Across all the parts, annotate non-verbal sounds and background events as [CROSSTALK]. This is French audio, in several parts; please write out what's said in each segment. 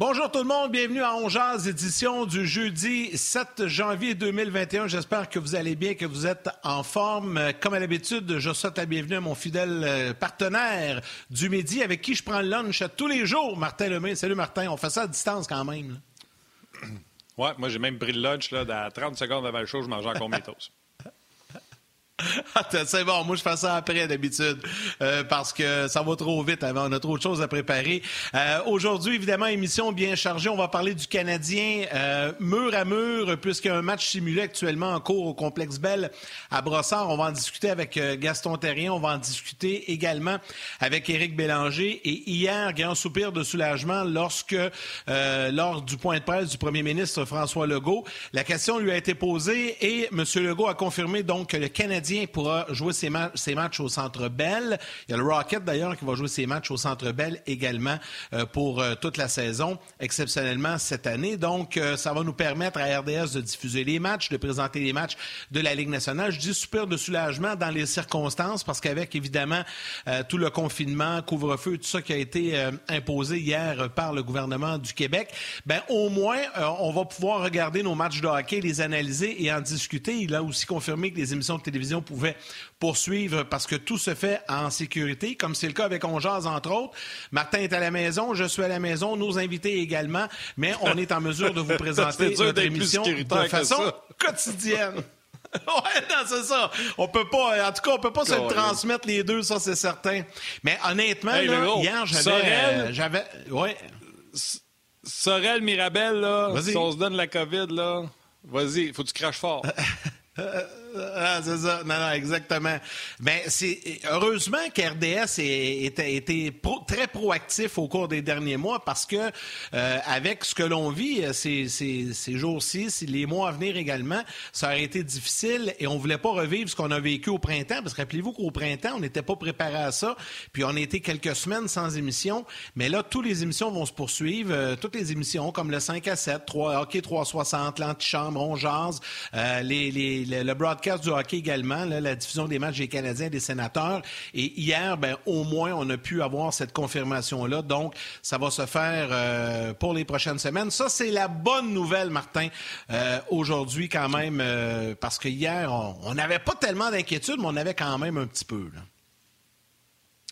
Bonjour tout le monde, bienvenue à Ongeaz, édition du jeudi 7 janvier 2021. J'espère que vous allez bien, que vous êtes en forme. Comme à l'habitude, je souhaite la bienvenue à mon fidèle euh, partenaire du midi avec qui je prends le lunch tous les jours, Martin Lemay. Salut Martin, on fait ça à distance quand même. Ouais, moi j'ai même pris le lunch là, à 30 secondes avant le show, je mangeais encore mes toasts. [LAUGHS] c'est bon, moi je fais ça après d'habitude euh, parce que ça va trop vite avant. On a trop de choses à préparer. Euh, aujourd'hui, évidemment, émission bien chargée. On va parler du Canadien euh, mur à mur puisqu'il y a un match simulé actuellement en cours au Complexe Bell à Brossard. On va en discuter avec Gaston Terrien. On va en discuter également avec Éric Bélanger. Et hier, grand soupir de soulagement lorsque, lors du point de presse du premier ministre François Legault, la question lui a été posée et M. Legault a confirmé donc que le Canadien pourra jouer ses, matchs au Centre Bell. Il y a le Rocket, d'ailleurs, qui va jouer ses matchs au Centre Bell également euh, pour euh, toute la saison, exceptionnellement cette année. Donc, euh, ça va nous permettre à RDS de diffuser les matchs, de présenter les matchs de la Ligue nationale. Je dis super de soulagement dans les circonstances parce qu'avec, évidemment, tout le confinement, couvre-feu, tout ça qui a été imposé hier par le gouvernement du Québec, ben au moins, on va pouvoir regarder nos matchs de hockey, les analyser et en discuter. Il a aussi confirmé que les émissions de télévision pouvait poursuivre parce que tout se fait en sécurité, comme c'est le cas avec Ongeaz, entre autres. Martin est à la maison, je suis à la maison, nos invités également, mais on est en mesure de vous [LAUGHS] présenter notre émission de façon quotidienne. [LAUGHS] ouais, non, c'est ça. On peut pas, en tout cas, on peut pas se transmettre les deux, ça, c'est certain. Mais honnêtement, hier, j'avais, j'avais, ouais. Sorel Mirabel, là, si on se donne la COVID, là, vas-y, faut que tu craches fort. [LAUGHS] Ah, c'est ça. Non, non, exactement. Mais c'est heureusement qu'RDS a été très proactif au cours des derniers mois parce que euh, avec ce que l'on vit euh, ces jours-ci, les mois à venir également, ça aurait été difficile et on voulait pas revivre ce qu'on a vécu au printemps parce que rappelez-vous qu'au printemps, on n'était pas préparé à ça. Puis on a été quelques semaines sans émission. Mais là, toutes les émissions vont se poursuivre. Euh, toutes les émissions comme le 5 à 7, 3, Hockey 360, l'antichambre, on jase, les, les, le broadcast podcast du hockey également, la diffusion des matchs des Canadiens et des sénateurs. Et hier, ben, au moins, on a pu avoir cette confirmation-là. Donc, ça va se faire euh, pour les prochaines semaines. Ça, c'est la bonne nouvelle, Martin, euh, aujourd'hui quand même, euh, parce que hier, on n'avait pas tellement d'inquiétude, mais on avait quand même un petit peu. Là.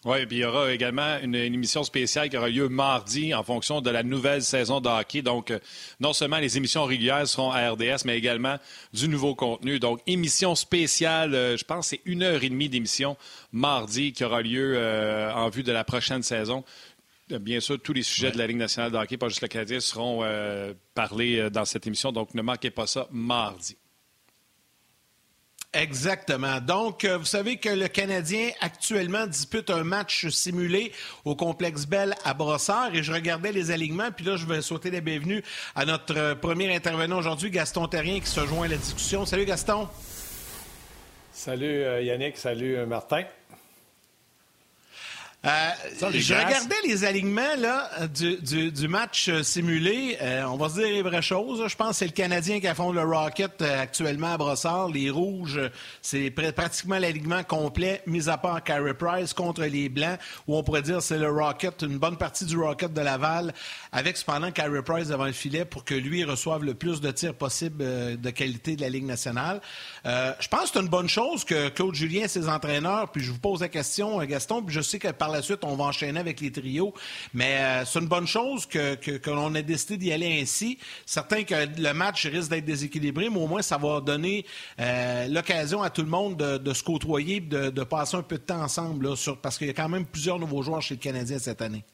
Oui, puis il y aura également une, émission spéciale qui aura lieu mardi en fonction de la nouvelle saison de hockey. Donc, euh, non seulement les émissions régulières seront à RDS, mais également du nouveau contenu. Donc, émission spéciale, euh, je pense c'est une heure et demie d'émission mardi qui aura lieu euh, en vue de la prochaine saison. Bien sûr, tous les sujets de la Ligue nationale de hockey, pas juste le Canadien, seront parlés dans cette émission. Donc, ne manquez pas ça mardi. Exactement. Donc, euh, vous savez que le Canadien actuellement dispute un match simulé au complexe Bell à Brossard et je regardais les alignements. Puis là, je vais souhaiter la bienvenue à notre euh, premier intervenant aujourd'hui, Gaston Terrien, qui se joint à la discussion. Salut Gaston. Salut euh, Yannick, salut Martin. Euh, je regardais les alignements là, du, du, match euh, simulé. Euh, on va se dire les vraies choses. Je pense que c'est le Canadien qui affronte le Rocket actuellement à Brossard. Les Rouges, c'est pratiquement l'alignement complet, mis à part Carey Price contre les Blancs, où on pourrait dire c'est le Rocket, une bonne partie du Rocket de Laval, avec cependant Carey Price devant le filet pour que lui reçoive le plus de tirs possible de qualité de la Ligue nationale. je pense que c'est une bonne chose que Claude Julien et ses entraîneurs, puis je vous pose la question, Gaston, puis je sais que par par la suite, on va enchaîner avec les trios. Mais euh, c'est une bonne chose que, que, l'on ait décidé d'y aller ainsi. Certain que le match risque d'être déséquilibré, mais au moins, ça va donner euh, l'occasion à tout le monde de, se côtoyer de, de passer un peu de temps ensemble, parce qu'il y a quand même plusieurs nouveaux joueurs chez le Canadien cette année.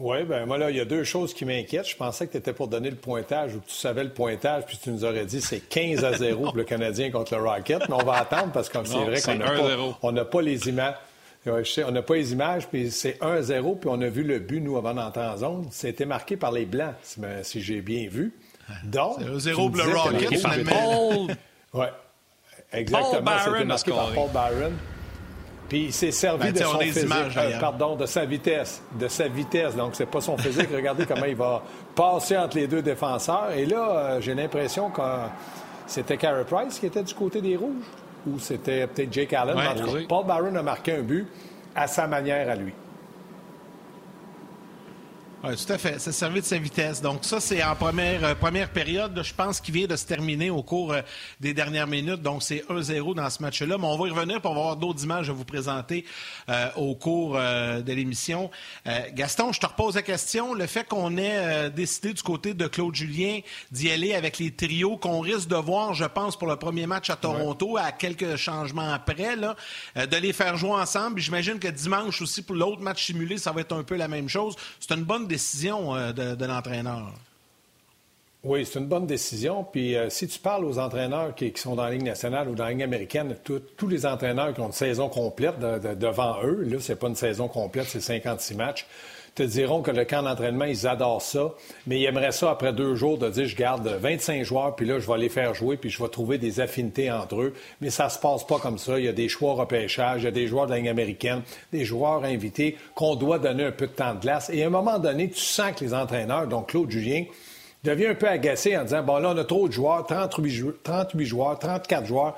Oui, ben moi, là, il y a deux choses qui m'inquiètent. Je pensais que tu étais pour donner le pointage ou que tu savais le pointage, puis tu nous aurais dit c'est 15 à 0 [LAUGHS] pour le Canadien contre le Rocket. Mais on va attendre parce que c'est vrai qu'on n'a pas, pas les images on n'a pas les images, puis c'est 1-0, puis on a vu le but, nous, avant d'entrer en zone. C'était marqué par les Blancs, si, j'ai bien vu. Donc. C'est 0 le Rocket, finalement. [LAUGHS] Oui, exactement. C'était marqué par Paul Byron. Puis il s'est servi ben, de son physique, euh, pardon, de sa vitesse, de sa vitesse. Donc c'est pas son physique. Regardez comment il va passer entre les deux défenseurs. Et là, euh, j'ai l'impression que c'était Carey Price qui était du côté des rouges ou c'était peut-être Jake Allen. Paul Barron a marqué un but à sa manière à lui. Oui, tout à fait. Ça servi de sa vitesse. Donc, ça, c'est en première, euh, première période. je pense qu'il vient de se terminer au cours euh, des dernières minutes. Donc, c'est 1-0 dans ce match-là. Mais on va y revenir pour avoir d'autres images à vous présenter euh, au cours de l'émission. Gaston, je te repose la question. Le fait qu'on ait décidé du côté de Claude Julien d'y aller avec les trios qu'on risque de voir, je pense, pour le premier match à Toronto, à quelques changements après, là, de les faire jouer ensemble. J'imagine que dimanche aussi, pour l'autre match simulé, ça va être un peu la même chose. C'est une bonne euh. Oui, c'est une bonne décision. Puis euh, si tu parles aux entraîneurs qui, sont dans la Ligue nationale ou dans la Ligue américaine, tous les entraîneurs qui ont une saison complète devant eux, là, c'est pas une saison complète, c'est 56 matchs, te diront que le camp d'entraînement, ils adorent ça, mais ils aimeraient ça après deux jours de dire je garde 25 joueurs, puis là, je vais les faire jouer, puis je vais trouver des affinités entre eux. Mais ça se passe pas comme ça. Il y a des choix repêchage, il y a des joueurs de la américaine, des joueurs invités qu'on doit donner un peu de temps de glace. Et à un moment donné, tu sens que les entraîneurs, donc Claude Julien, devient un peu agacé en disant bon, là, on a trop de joueurs, 38, 38 joueurs, 34 joueurs.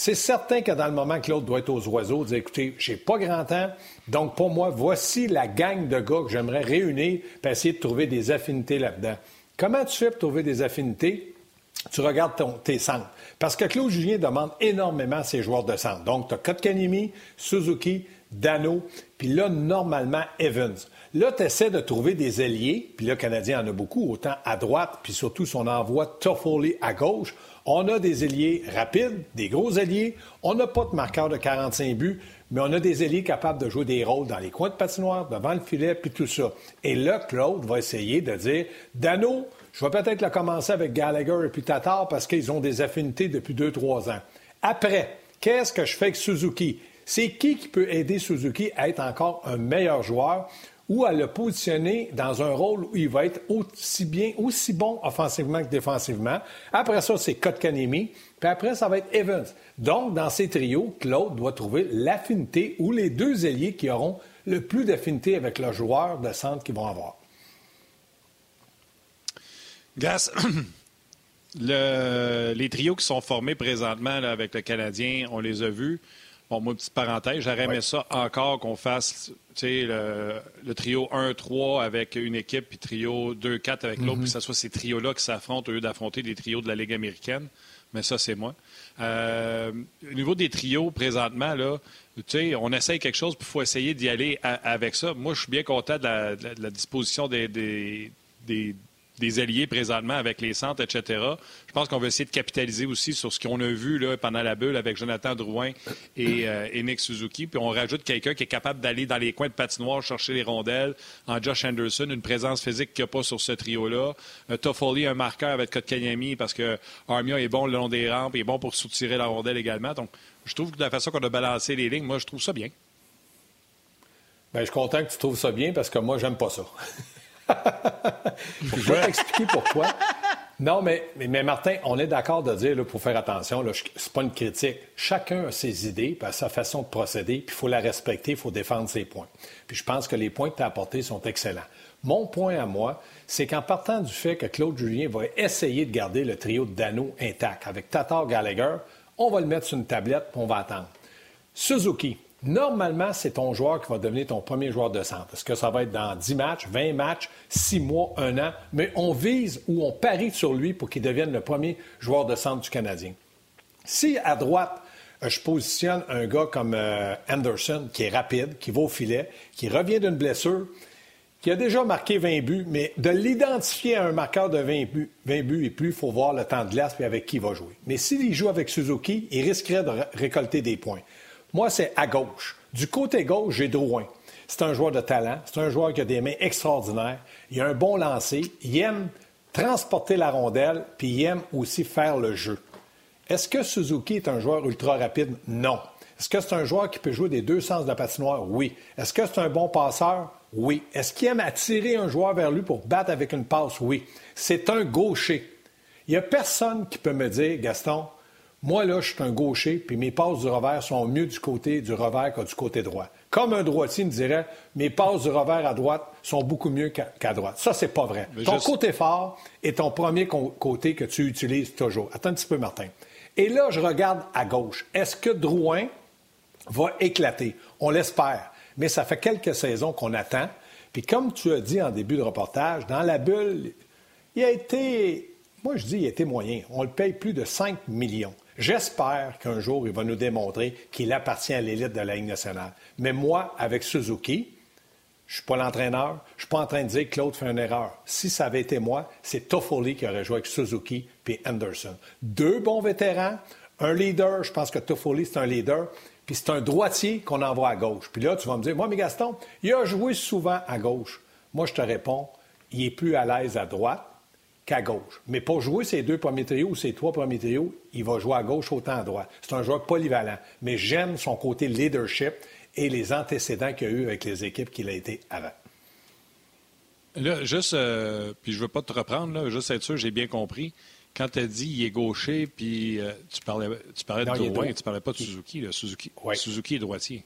C'est certain que dans le moment l'autre doit être aux oiseaux, dire écoutez, j'ai pas grand temps, donc pour moi, voici la gang de gars que j'aimerais réunir pour essayer de trouver des affinités là-dedans. Comment tu fais pour trouver des affinités? Tu regardes tes centres. Parce que Claude Julien demande énormément à ses joueurs de centre. Donc, tu as Kotkanimi, Suzuki, Dano, puis là, normalement, Evans. Là, tu essaies de trouver des ailiers, puis le Canadien en a beaucoup, autant à droite, puis surtout son envoi Toffoli à gauche. On a des ailiers rapides, des gros ailiers. On n'a pas de marqueur de 45 buts, mais on a des ailiers capables de jouer des rôles dans les coins de patinoire, devant le filet, puis tout ça. Et là, Claude va essayer de dire Dano, je vais peut-être le commencer avec Gallagher et puis Tatar parce qu'ils ont des affinités depuis 2-3 ans. Après, qu'est-ce que je fais avec Suzuki? C'est qui qui peut aider Suzuki à être encore un meilleur joueur? Ou à le positionner dans un rôle où il va être aussi bien, aussi bon offensivement que défensivement. Après ça, c'est Kotkanemi. Puis après, ça va être Evans. Donc, dans ces trios, Claude doit trouver l'affinité ou les deux ailiers qui auront le plus d'affinité avec le joueur de centre qu'ils vont avoir. Gas, [CLEARS THROAT] les trios qui sont formés présentement avec le Canadien, on les a vus. Bon, moi, petite parenthèse, j'aurais aimé ça encore qu'on fasse le, le trio 1-3 avec une équipe, puis trio 2-4 avec l'autre, puis que ce soit ces trios-là qui s'affrontent au lieu d'affronter des trios de la Ligue américaine. Mais ça, c'est moi. Euh, au niveau des trios, présentement, là, on essaye quelque chose, puis il faut essayer d'y aller avec ça. Moi, je suis bien content de la, disposition des, des, des alliés présentement avec les centres, etc. Je pense qu'on va essayer de capitaliser aussi sur ce qu'on a vu là, pendant la bulle avec Jonathan Drouin et, euh, Nick Suzuki. Puis on rajoute quelqu'un qui est capable d'aller dans les coins de patinoire chercher les rondelles en Josh Anderson, une présence physique qu'il n'y a pas sur ce trio-là. Euh, Toffoli, un marqueur avec Kotkaniemi parce que Armia est bon le long des rampes, il est bon pour soutirer la rondelle également. Donc, je trouve que de la façon qu'on a balancé les lignes, moi, je trouve ça bien. Bien, je suis content que tu trouves ça bien parce que moi, j'aime pas ça. [LAUGHS] [LAUGHS] je vais t'expliquer pourquoi. Non, mais, mais, Martin, on est d'accord de dire, pour faire attention, ce n'est pas une critique. Chacun a ses idées, a sa façon de procéder, puis il faut la respecter, il faut défendre ses points. Puis je pense que les points que tu as apportés sont excellents. Mon point à moi, c'est qu'en partant du fait que Claude Julien va essayer de garder le trio de Dano intact avec Tatar Gallagher, on va le mettre sur une tablette, puis on va attendre. Suzuki, Normalement, c'est ton joueur qui va devenir ton premier joueur de centre. Est-ce que ça va être dans 10 matchs, 20 matchs, 6 mois, 1 an? Mais on vise ou on parie sur lui pour qu'il devienne le premier joueur de centre du Canadien. Si à droite, euh, je positionne un gars comme euh, Anderson, qui est rapide, qui va au filet, qui revient d'une blessure, qui a déjà marqué 20 buts, mais de l'identifier à un marqueur de 20 buts, 20 buts et plus, il faut voir le temps de glace et avec qui il va jouer. Mais s'il joue avec Suzuki, il risquerait de récolter des points. Moi, c'est à gauche. Du côté gauche, j'ai Drouin. C'est un joueur de talent. C'est un joueur qui a des mains extraordinaires. Il a un bon lancer. Il aime transporter la rondelle, puis il aime aussi faire le jeu. Est-ce que Suzuki est un joueur ultra rapide? Non. Est-ce que c'est un joueur qui peut jouer des deux sens de la patinoire? Oui. Est-ce que c'est un bon passeur? Oui. Est-ce qu'il aime attirer un joueur vers lui pour battre avec une passe? Oui. C'est un gaucher. Il n'y a personne qui peut me dire, Gaston, moi, là, je suis un gaucher, puis mes passes du revers sont mieux du côté du revers que du côté droit. Comme un droitier me dirait, mes passes du revers à droite sont beaucoup mieux qu'à droite. Ça, c'est pas vrai. ton côté fort est ton premier côté que tu utilises toujours. Attends un petit peu, Martin. Et là, je regarde à gauche. Est-ce que Drouin va éclater? On l'espère. Mais ça fait quelques saisons qu'on attend. Puis comme tu as dit en début de reportage, dans la bulle, il a été, moi je dis, il a été moyen. On le paye plus de 5 millions. J'espère qu'un jour, il va nous démontrer qu'il appartient à l'élite de la Ligue nationale. Mais moi, avec Suzuki, je ne suis pas l'entraîneur. Je ne suis pas en train de dire que Claude fait une erreur. Si ça avait été moi, c'est Toffoli qui aurait joué avec Suzuki puis Anderson. Deux bons vétérans, un leader. Je pense que Toffoli, c'est un leader. Puis c'est un droitier qu'on envoie à gauche. Puis là, tu vas me dire, moi, mais Gaston, il a joué souvent à gauche. Moi, je te réponds, il est plus à l'aise à droite qu'à gauche. Mais pour jouer ses deux premiers trios ou ses trois premiers trios, il va jouer à gauche autant à droite. C'est un joueur polyvalent. Mais j'aime son côté leadership et les antécédents qu'il a eu avec les équipes qu'il a été avant. Là, juste, euh, puis je veux pas te reprendre, là, juste être sûr, j'ai bien compris. Quand tu as dit il est gaucher, puis euh, tu parlais, tu parlais de Drouin, tu parlais pas de Suzuki. Suzuki, Suzuki est droitier.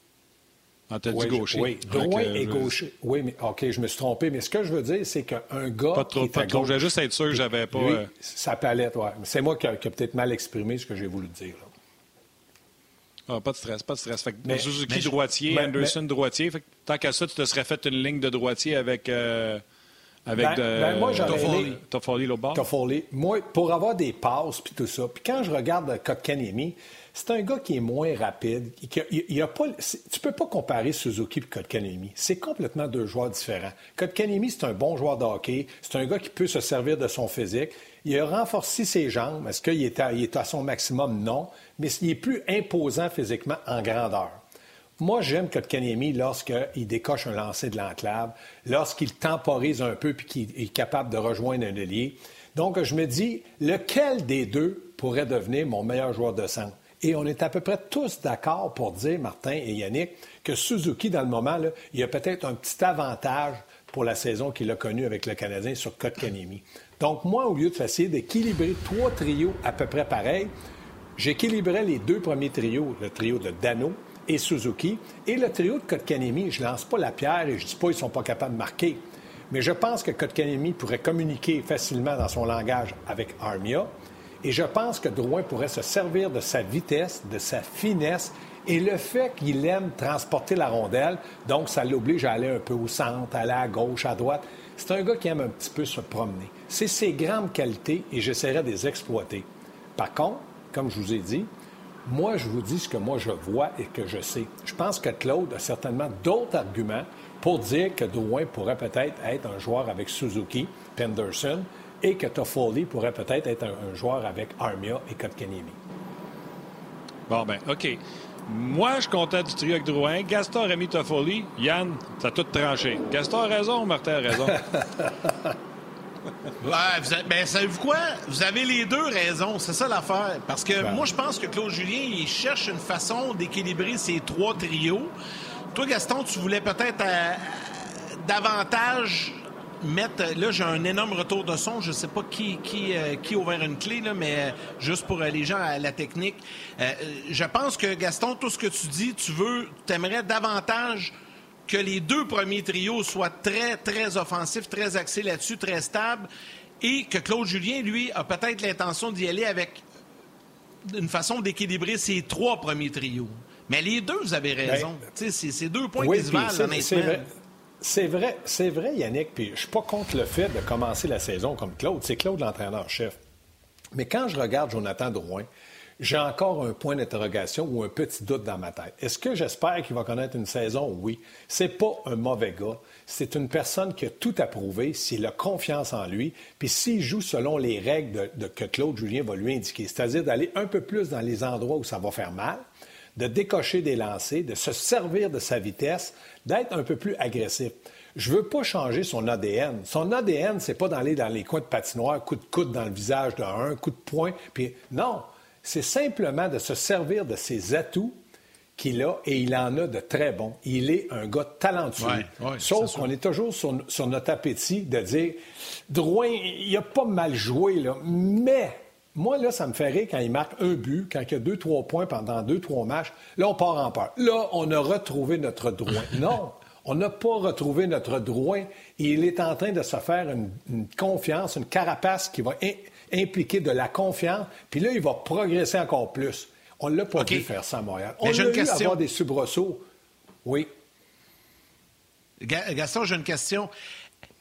Quand tu as dit gaucher. Oui, Drouin est gaucher. Oui, mais OK, je me suis trompé. Mais ce que je veux dire, c'est qu'un gars. Pas trop, pas trop. Je voulais juste être sûr que j'avais pas. Lui, euh, Sa palette, oui. C'est moi qui ai peut-être mal exprimé ce que j'ai voulu dire. Ah, pas de stress, pas de stress. Fait que Suzuki droitier, Anderson droitier. Fait que, tant qu'à ça, tu te serais fait une ligne de droitier avec. Euh, avec ben, de, ben moi, Toffoli. Toffoli. Moi, pour avoir des passes puis tout ça, puis quand je regarde Kotkaniemi, c'est un gars qui est moins rapide. Il, a pas, tu peux pas comparer Suzuki et Kotkaniemi. C'est complètement deux joueurs différents. Kotkaniemi, c'est un bon joueur de hockey. C'est un gars qui peut se servir de son physique. Il a renforcé ses jambes. Est-ce qu'il est, est à son maximum? Non. Mais il est plus imposant physiquement en grandeur. Moi, j'aime Kotkaniemi lorsqu'il décoche un lancer de l'enclave, lorsqu'il temporise un peu et qu'il est capable de rejoindre un ailier. Donc, je me dis, lequel des deux pourrait devenir mon meilleur joueur de centre? Et on est à peu près tous d'accord pour dire, Martin et Yannick, que Suzuki, dans le moment, il a peut-être un petit avantage pour la saison qu'il a connue avec le Canadien sur Kotkaniemi. Donc, moi, au lieu de essayer d'équilibrer trois trios à peu près pareils, j'équilibrais les deux premiers trios, le trio de Dano, et Suzuki. Et le trio de Kotkanemi, je lance pas la pierre et je ne dis pas qu'ils ne sont pas capables de marquer. Mais je pense que Kotkanemi pourrait communiquer facilement dans son langage avec Armia. Et je pense que Drouin pourrait se servir de sa vitesse, de sa finesse et le fait qu'il aime transporter la rondelle. Donc, ça l'oblige à aller un peu au centre, aller à gauche, à droite. C'est un gars qui aime un petit peu se promener. C'est ses grandes qualités et j'essaierai de les exploiter. Par contre, comme je vous ai dit, moi, je vous dis ce que moi je vois et que je sais. Je pense que Claude a certainement d'autres arguments pour dire que Drouin pourrait peut-être être un joueur avec Suzuki, Penderson, et que Toffoli pourrait peut-être être un, joueur avec Armia et Kotkaniemi. Bon, ben, OK. Moi, je comptais du trio avec Drouin. Gaston a mis Toffoli. Yann, t'as tout tranché. Gaston a raison, Martin a raison. [LAUGHS] Ouais, vous ben, savez-vous quoi? Vous avez les deux raisons. C'est ça l'affaire. Parce que moi, je pense que Claude Julien, il cherche une façon d'équilibrer ces trois trios. Toi, Gaston, tu voulais peut-être euh, davantage mettre. Là, j'ai un énorme retour de son. Je ne sais pas qui, qui, euh, qui a ouvert une clé, là, mais euh, juste pour les gens à la technique. je pense que, Gaston, tout ce que tu dis, tu veux, tu aimerais davantage que les deux premiers trios soient très, très offensifs, très axés là-dessus, très stables, et que Claude Julien, lui, a peut-être l'intention d'y aller avec une façon d'équilibrer ces trois premiers trios. Mais les deux, vous avez raison. Ben, c'est deux points qui se valent, honnêtement. C'est vrai, c'est vrai, Yannick, puis je suis pas contre le fait de commencer la saison comme Claude. C'est Claude l'entraîneur-chef. Mais quand je regarde Jonathan Drouin, j'ai encore un point d'interrogation ou un petit doute dans ma tête. Est-ce que j'espère qu'il va connaître une saison? Oui. C'est pas un mauvais gars. C'est une personne qui a tout approuvé, s'il a confiance en lui, puis s'il joue selon les règles que Claude Julien va lui indiquer, c'est-à-dire d'aller un peu plus dans les endroits où ça va faire mal, de décocher des lancers, de se servir de sa vitesse, d'être un peu plus agressif. Je veux pas changer son ADN. Son ADN, c'est pas d'aller dans les coins de patinoire, coup de coude dans le visage d'un, coup de poing, puis non, c'est simplement de se servir de ses atouts qu'il a et il en a de très bons. Il est un gars talentueux. Sauf qu'on est toujours sur, notre appétit de dire Drouin, il a pas mal joué, là, mais moi, là, ça me fait rire quand il marque un but, quand il y a deux, trois points pendant deux, trois matchs. Là, on part en peur. Là, on a retrouvé notre Drouin. [LAUGHS] Non, on n'a pas retrouvé notre Drouin. Il est en train de se faire une, une confiance, une carapace qui va impliquer de la confiance, puis là, il va progresser encore plus. On ne l'a pas vu faire ça à Montréal. On l'a vu avoir des soubresauts. Oui. Gaston, j'ai une question.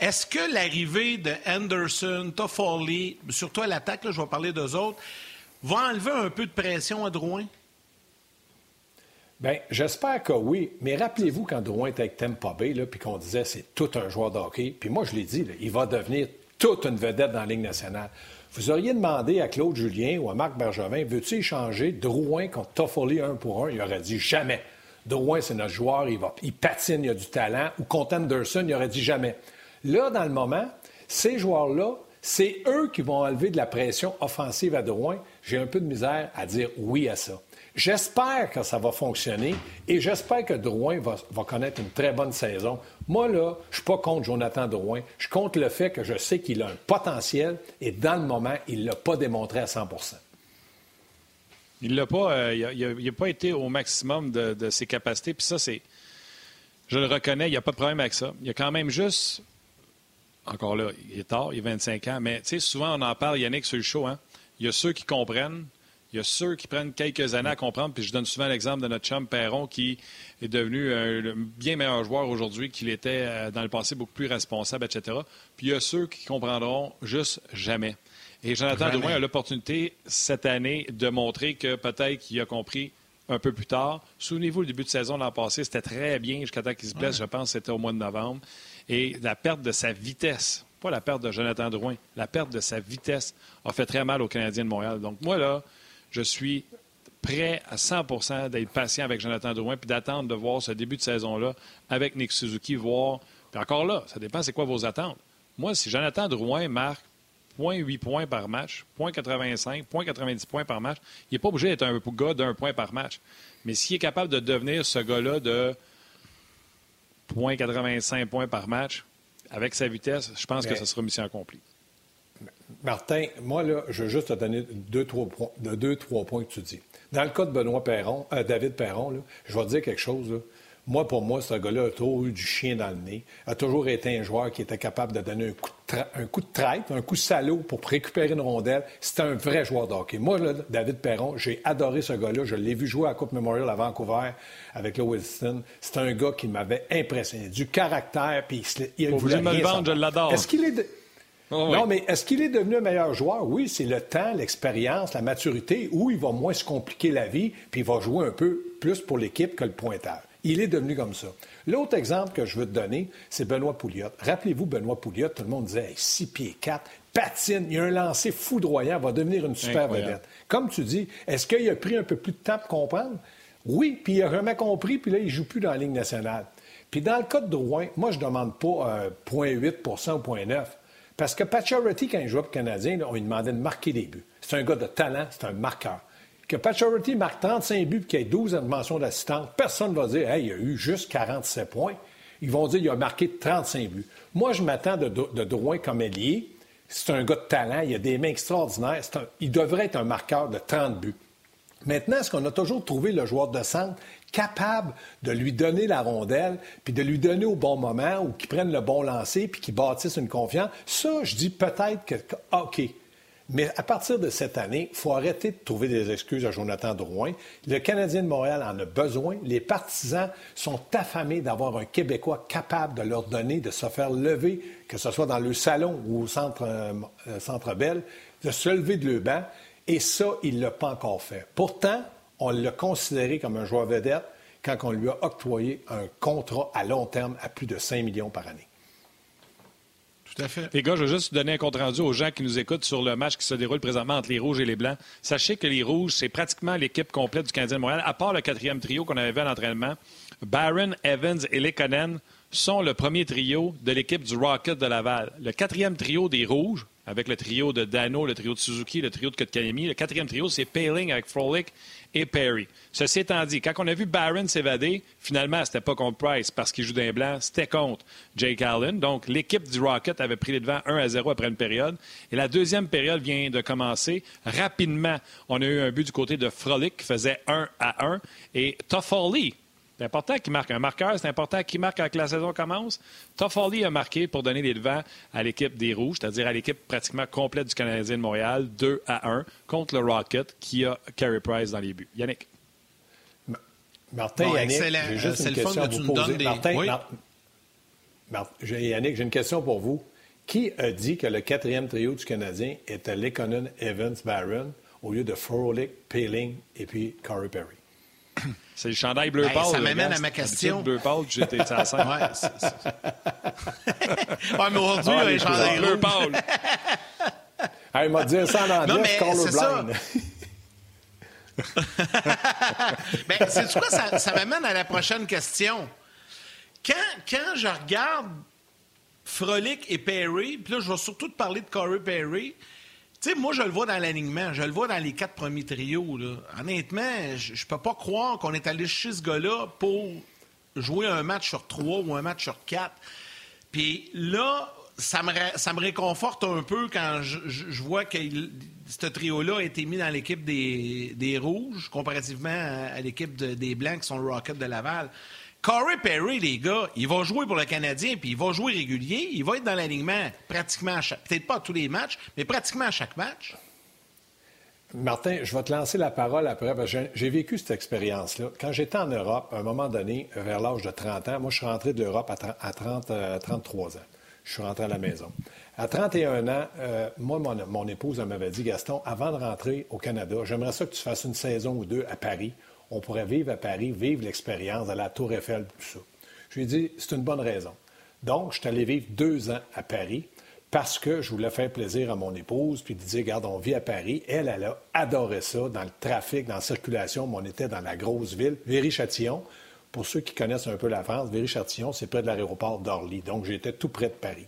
Est-ce que l'arrivée de Anderson, Toffoli, surtout à l'attaque, je vais parler d'eux autres, va enlever un peu de pression à Drouin? Bien, j'espère que oui. Mais rappelez-vous quand Drouin était avec Tampa Bay, puis qu'on disait c'est tout un joueur de hockey. Puis moi, je l'ai dit, il va devenir toute une vedette dans la Ligue nationale. Vous auriez demandé à Claude Julien ou à Marc Bergevin, veux-tu échanger Drouin contre Toffoli un pour un? Il aurait dit jamais. Drouin, c'est notre joueur, il, va, il patine, il a du talent. Ou contre Anderson, il aurait dit jamais. Là, dans le moment, ces joueurs-là, c'est eux qui vont enlever de la pression offensive à Drouin. J'ai un peu de misère à dire oui à ça. J'espère que ça va fonctionner et j'espère que Drouin va, connaître une très bonne saison. Moi, là, je ne suis pas contre Jonathan Drouin. Je compte le fait que je sais qu'il a un potentiel et dans le moment, il ne l'a pas démontré à 100% Il n'a pas, euh, pas été au maximum de, ses capacités. Puis ça, c'est. Je le reconnais, il n'y a pas de problème avec ça. Il y a quand même juste. Encore là, il est tard, il a 25 ans, mais tu sais, souvent on en parle, Yannick, sur le show. Hein? Il y a ceux qui comprennent, il y a ceux qui prennent quelques années à comprendre, puis je donne souvent l'exemple de notre chum Perron qui est devenu un bien meilleur joueur aujourd'hui qu'il était euh, dans le passé, beaucoup plus responsable, etc. Puis il y a ceux qui comprendront juste jamais. Et Jonathan Drouin a l'opportunité cette année de montrer que peut-être qu'il a compris un peu plus tard. Souvenez-vous, le début de saison l'an passé, c'était très bien jusqu'à temps qu'il se blesse, je pense que c'était au mois de novembre. Et la perte de sa vitesse, pas la perte de Jonathan Drouin, la perte de sa vitesse a fait très mal aux Canadiens de Montréal. Donc moi, là, je suis prêt à 100% d'être patient avec Jonathan Drouin puis d'attendre de voir ce début de saison-là avec Nick Suzuki, voir. Puis encore là, ça dépend c'est quoi vos attentes. Moi, si Jonathan Drouin marque 0.8 points par match, 0.85, 0.90 points par match, il n'est pas obligé d'être un gars d'un point par match. Mais s'il est capable de devenir ce gars-là de 0.85 points par match, avec sa vitesse, je pense que ce sera mission accomplie. Martin, moi, là, je veux juste te donner deux, trois points, deux, trois points que tu dis. Dans le cas de Benoît Perron, euh, David Perron, je vais te dire quelque chose. Moi, pour moi, ce gars-là a toujours eu du chien dans le nez, a toujours été un joueur qui était capable de donner un coup de, un coup de traite, un coup de salaud pour récupérer une rondelle. C'était un vrai joueur de hockey. Moi, là, David Perron, j'ai adoré ce gars-là. Je l'ai vu jouer à Coupe Memorial à Vancouver avec le Wilson. C'est un gars qui m'avait impressionné. Du caractère, puis il, il voulait me le vendre, je l'adore. Est-ce qu'il est... Oh, non, mais est-ce qu'il est devenu un meilleur joueur? Oui, c'est le temps, l'expérience, la maturité, où il va moins se compliquer la vie, puis il va jouer un peu plus pour l'équipe que le pointage. Il est devenu comme ça. L'autre exemple que je veux te donner, c'est Benoît Pouliot. Rappelez-vous, Benoît Pouliot, tout le monde disait 6 pieds 4, patine, il a un lancer foudroyant, va devenir une super vedette. Comme tu dis, est-ce qu'il a pris un peu plus de temps pour comprendre? Oui, puis il a jamais compris, puis là, il ne joue plus dans la Ligue nationale. Puis dans le cas de Drouin, moi, je ne demande pas 0.8% ou 0.9. Parce que Pacioretty, quand il jouait pour le Canadien, on lui demandait de marquer des buts. C'est un gars de talent, c'est un marqueur. Que Pacioretty marque 35 buts et qu'il ait 12 mentions d'assistance, personne ne va dire hey, il a eu juste 47 points. Ils vont dire qu'il a marqué 35 buts. Moi, je m'attends de, de, Drouin comme ailier. C'est un gars de talent, il a des mains extraordinaires. il devrait être un marqueur de 30 buts. Maintenant, est-ce qu'on a toujours trouvé le joueur de centre capable de lui donner la rondelle, puis de lui donner au bon moment, ou qu'il prenne le bon lancer, puis qu'il bâtisse une confiance, ça, je dis peut-être que, OK. Mais à partir de cette année, il faut arrêter de trouver des excuses à Jonathan Drouin. Le Canadien de Montréal en a besoin. Les partisans sont affamés d'avoir un Québécois capable de leur donner, de se faire lever, que ce soit dans le salon ou au centre, euh, centre Bell, de se lever de le banc. Et ça, il ne l'a pas encore fait. Pourtant, on l'a considéré comme un joueur vedette quand on lui a octroyé un contrat à long terme à plus de 5 millions par année. Tout à fait. Les gars, je vais juste donner un compte rendu aux gens qui nous écoutent sur le match qui se déroule présentement entre les Rouges et les Blancs. Sachez que les Rouges, c'est pratiquement l'équipe complète du Canadien de Montréal, à part le quatrième trio qu'on avait à l'entraînement. Barron, Evans et Lekonen sont le premier trio de l'équipe du Rocket de Laval. Le quatrième trio des Rouges, avec le trio de Dano, le trio de Suzuki, le trio de Kotkaniemi. Le quatrième trio, c'est Paling avec Frolic et Perry. Ceci étant dit, quand on a vu Barron s'évader, finalement, c'était pas contre Price parce qu'il joue d'un blanc, c'était contre Jake Allen. Donc, l'équipe du Rocket avait pris les devants 1 à 0 après une période. Et la deuxième période vient de commencer. Rapidement, on a eu un but du côté de Frolic qui faisait 1 à 1. Et Toffoli, c'est important qu'il marque un marqueur. C'est important qu'il marque quand la saison commence. Toffoli a marqué pour donner les devants à l'équipe des Rouges, c'est-à-dire à, l'équipe pratiquement complète du Canadien de Montréal, 2 à 1, contre le Rocket, qui a Carey Price dans les buts. Yannick. Martin, Yannick, j'ai juste une question à vous poser. Martin, Yannick, j'ai une question pour vous. Qui a dit que le quatrième trio du Canadien était Lekonen, Evans, Barron au lieu de Frolic, Paling et puis Corey Perry? C'est le chandail bleu pâle. Ça m'amène à ma question. Bleu pâle, j'étais à 5. [LAUGHS] Ouais, ouais, mais aujourd'hui, ah, il y a un chandail bleu pâle. [LAUGHS] il m'a dit ça en anglais, non, mais colorblind. [LAUGHS] ben, c'est quoi, ça, ça m'amène à la prochaine question. Quand, quand je regarde Frolic et Perry, puis là, je vais surtout te parler de Corey Perry, sais, moi, je le vois dans l'alignement. Je le vois dans les quatre premiers trios. Honnêtement, je, ne peux pas croire qu'on est allé chez ce gars-là pour jouer un match sur trois ou un match sur quatre. Puis là, ça me, réconforte un peu quand je, vois que ce trio-là a été mis dans l'équipe des, des, Rouges, comparativement à, l'équipe des Blancs qui sont le Rocket de Laval. Corey Perry, les gars, il va jouer pour le Canadien, puis il va jouer régulier. Il va être dans l'alignement pratiquement à chaque... Peut-être pas tous les matchs, mais pratiquement à chaque match. Martin, je vais te lancer la parole après, parce que j'ai vécu cette expérience-là. Quand j'étais en Europe, à un moment donné, vers l'âge de 30 ans, moi, je suis rentré de l'Europe à, 30, 33 euh, ans. Je suis rentré à la maison. À 31 ans, euh, moi, mon, mon épouse m'avait dit, Gaston, avant de rentrer au Canada, j'aimerais ça que tu fasses une saison ou deux à Paris on pourrait vivre à Paris, vivre l'expérience de la Tour Eiffel, tout ça. Je lui ai dit, c'est une bonne raison. Donc, je suis allé vivre deux ans à Paris parce que je voulais faire plaisir à mon épouse, puis dire, regarde, on vit à Paris. Elle, elle a adoré ça, dans le trafic, dans la circulation, mais on était dans la grosse ville, Véry-Châtillon. Pour ceux qui connaissent un peu la France, Véry-Châtillon, c'est près de l'aéroport d'Orly. Donc, j'étais tout près de Paris.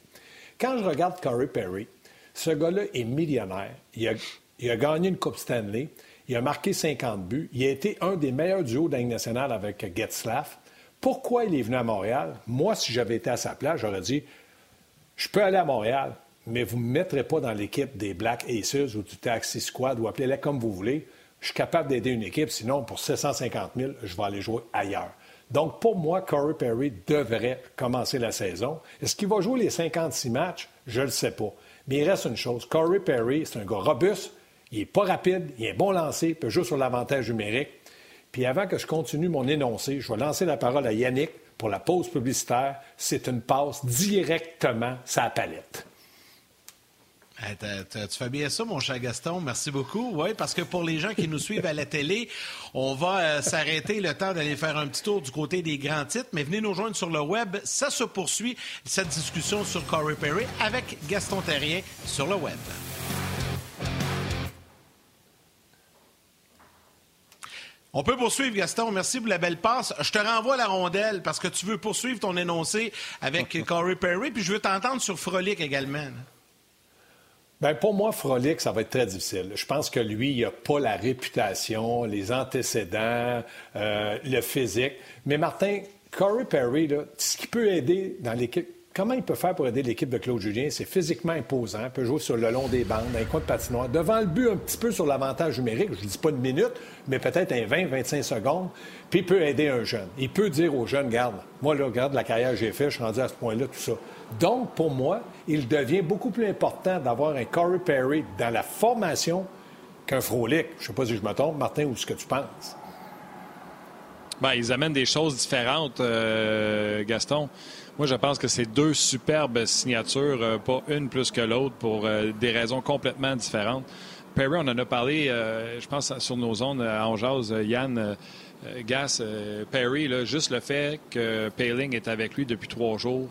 Quand je regarde Corey Perry, ce gars-là est millionnaire. Il a gagné une Coupe Stanley. Il a marqué 50 buts. Il a été un des meilleurs duos de nationale avec Getzlaff. Pourquoi il est venu à Montréal? Moi, si j'avais été à sa place, j'aurais dit Je peux aller à Montréal, mais vous ne me mettrez pas dans l'équipe des Black Aces ou du Taxi Squad ou appelez-les comme vous voulez. Je suis capable d'aider une équipe, sinon, pour 750 000, je vais aller jouer ailleurs. Donc, pour moi, Corey Perry devrait commencer la saison. Est-ce qu'il va jouer les 56 matchs? Je ne le sais pas. Mais il reste une chose. Corey Perry, c'est un gars robuste, il n'est pas rapide, il est bon lancé, peut jouer sur l'avantage numérique. Puis avant que je continue mon énoncé, je vais lancer la parole à Yannick pour la pause publicitaire. C'est une passe directement sa palette. tu fais bien ça, mon cher Gaston. Merci beaucoup. Oui, parce que pour les gens qui nous suivent à la télé, on va euh, s'arrêter le temps d'aller faire un petit tour du côté des grands titres. Mais venez nous joindre sur le web. Ça se poursuit, cette discussion sur Corey Perry avec Gaston Terrien sur le web. On peut poursuivre, Gaston. Merci pour la belle passe. Je te renvoie la rondelle parce que tu veux poursuivre ton énoncé avec [LAUGHS] Corey Perry, puis je veux t'entendre sur Frolic également. Bien, pour moi, Frolic, ça va être très difficile. Je pense que lui, il n'a pas la réputation, les antécédents, euh, le physique. Mais Martin, Corey Perry, ce qui peut aider dans l'équipe, Comment il peut faire pour aider l'équipe de Claude Julien? C'est physiquement imposant. Il peut jouer sur le long des bandes, dans les coins de patinoire. Devant le but, un petit peu sur l'avantage numérique. Je ne dis pas une minute, mais peut-être un 20-25 secondes. Puis il peut aider un jeune. Il peut dire aux jeunes, garde, moi, là, regarde la carrière que j'ai faite, je suis rendu à ce point-là, tout ça. Donc, pour moi, il devient beaucoup plus important d'avoir un Corey Perry dans la formation qu'un Frolic. Je ne sais pas si je me trompe, Martin, ou ce que tu penses. Bien, ils amènent des choses différentes, euh, Gaston. Moi, je pense que c'est deux superbes signatures, euh, pas une plus que l'autre, pour euh, des raisons complètement différentes. Perry, on en a parlé, euh, je pense, sur nos zones en jazz, Yann Gas, Perry, juste le fait que Paling est avec lui depuis trois jours,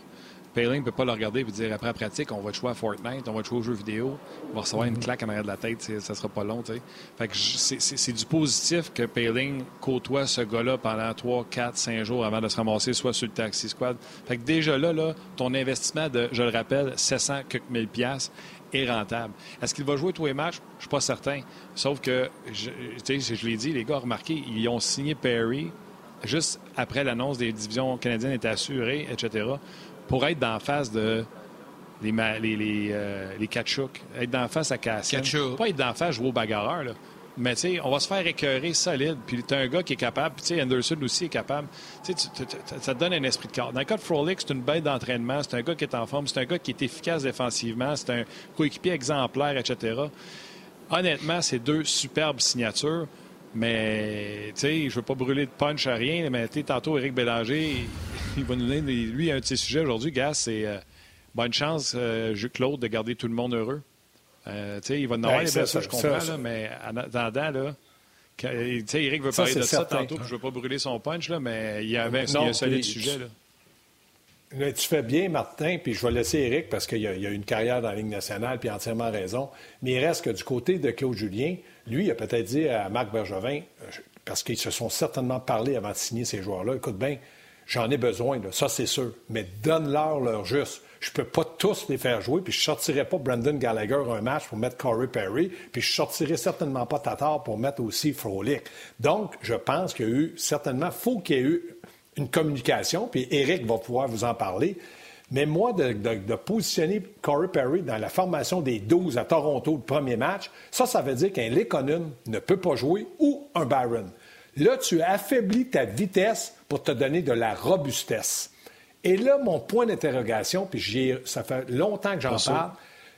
Paling ne peut pas le regarder et dire après la pratique, on va jouer à Fortnite, on va jouer aux jeux vidéo, on va recevoir une claque en arrière de la tête, ça sera pas long. Fait que c'est du positif que Paling côtoie ce gars-là pendant 3, 4, 5 jours avant de se ramasser soit sur le taxi squad. Fait que déjà là, là ton investissement de, je le rappelle, 700 quelques mille piastres est rentable. Est-ce qu'il va jouer tous les matchs? Je ne suis pas certain. Sauf que, je, je l'ai dit, les gars, remarqué, ils ont signé Perry juste après l'annonce des divisions canadiennes étaient assurées, etc pour être d'en face de les, les, les, euh, les être d'en face à Cassian. Pas être d'en face jouer au bagarreur, là. Mais tu sais, on va se faire écœurer solide. Puis tu un gars qui est capable. Puis tu sais, Anderson aussi est capable. Tu sais, ça te donne un esprit de corps. Dans le cas de Frolic, c'est une bête d'entraînement. C'est un gars qui est en forme. C'est un gars qui est efficace défensivement. C'est un coéquipier exemplaire, etc. Honnêtement, c'est deux superbes signatures. Mais, tu sais, je veux pas brûler de punch à rien, mais tantôt, Éric Bélanger, il va nous donner, lui, un de ses sujets aujourd'hui, gars, c'est euh, bonne chance, euh, Claude, de garder tout le monde heureux. Euh, tu sais, il va nous avoir les ça, je comprends, là, mais en attendant, là, tu sais, Éric veut parler de ça tantôt, puis je veux pas brûler son punch, là, mais il y avait il y a un solide sujet, là. Tu fais bien, Martin, puis je vais laisser Eric parce qu'il a, a, une carrière dans la Ligue nationale, puis entièrement raison. Mais il reste que du côté de Claude Julien, lui, a peut-être dit à Marc Bergevin, euh, parce qu'ils se sont certainement parlé avant de signer ces joueurs-là, écoute bien, j'en ai besoin, ça c'est sûr, mais donne-leur leur juste. Je peux pas tous les faire jouer, puis je sortirai pas Brandon Gallagher un match pour mettre Corey Perry, puis je sortirai certainement pas Tatar pour mettre aussi Frolic. Donc, je pense qu'il y a eu, certainement, faut qu'il y ait eu une communication, puis Eric va pouvoir vous en parler. Mais moi, de, positionner Corey Perry dans la formation des 12 à Toronto, le premier match, ça, ça veut dire qu'un Lekonen ne peut pas jouer ou un Byron. Là, tu affaiblis ta vitesse pour te donner de la robustesse. Et là, mon point d'interrogation, puis ça fait longtemps que j'en parle,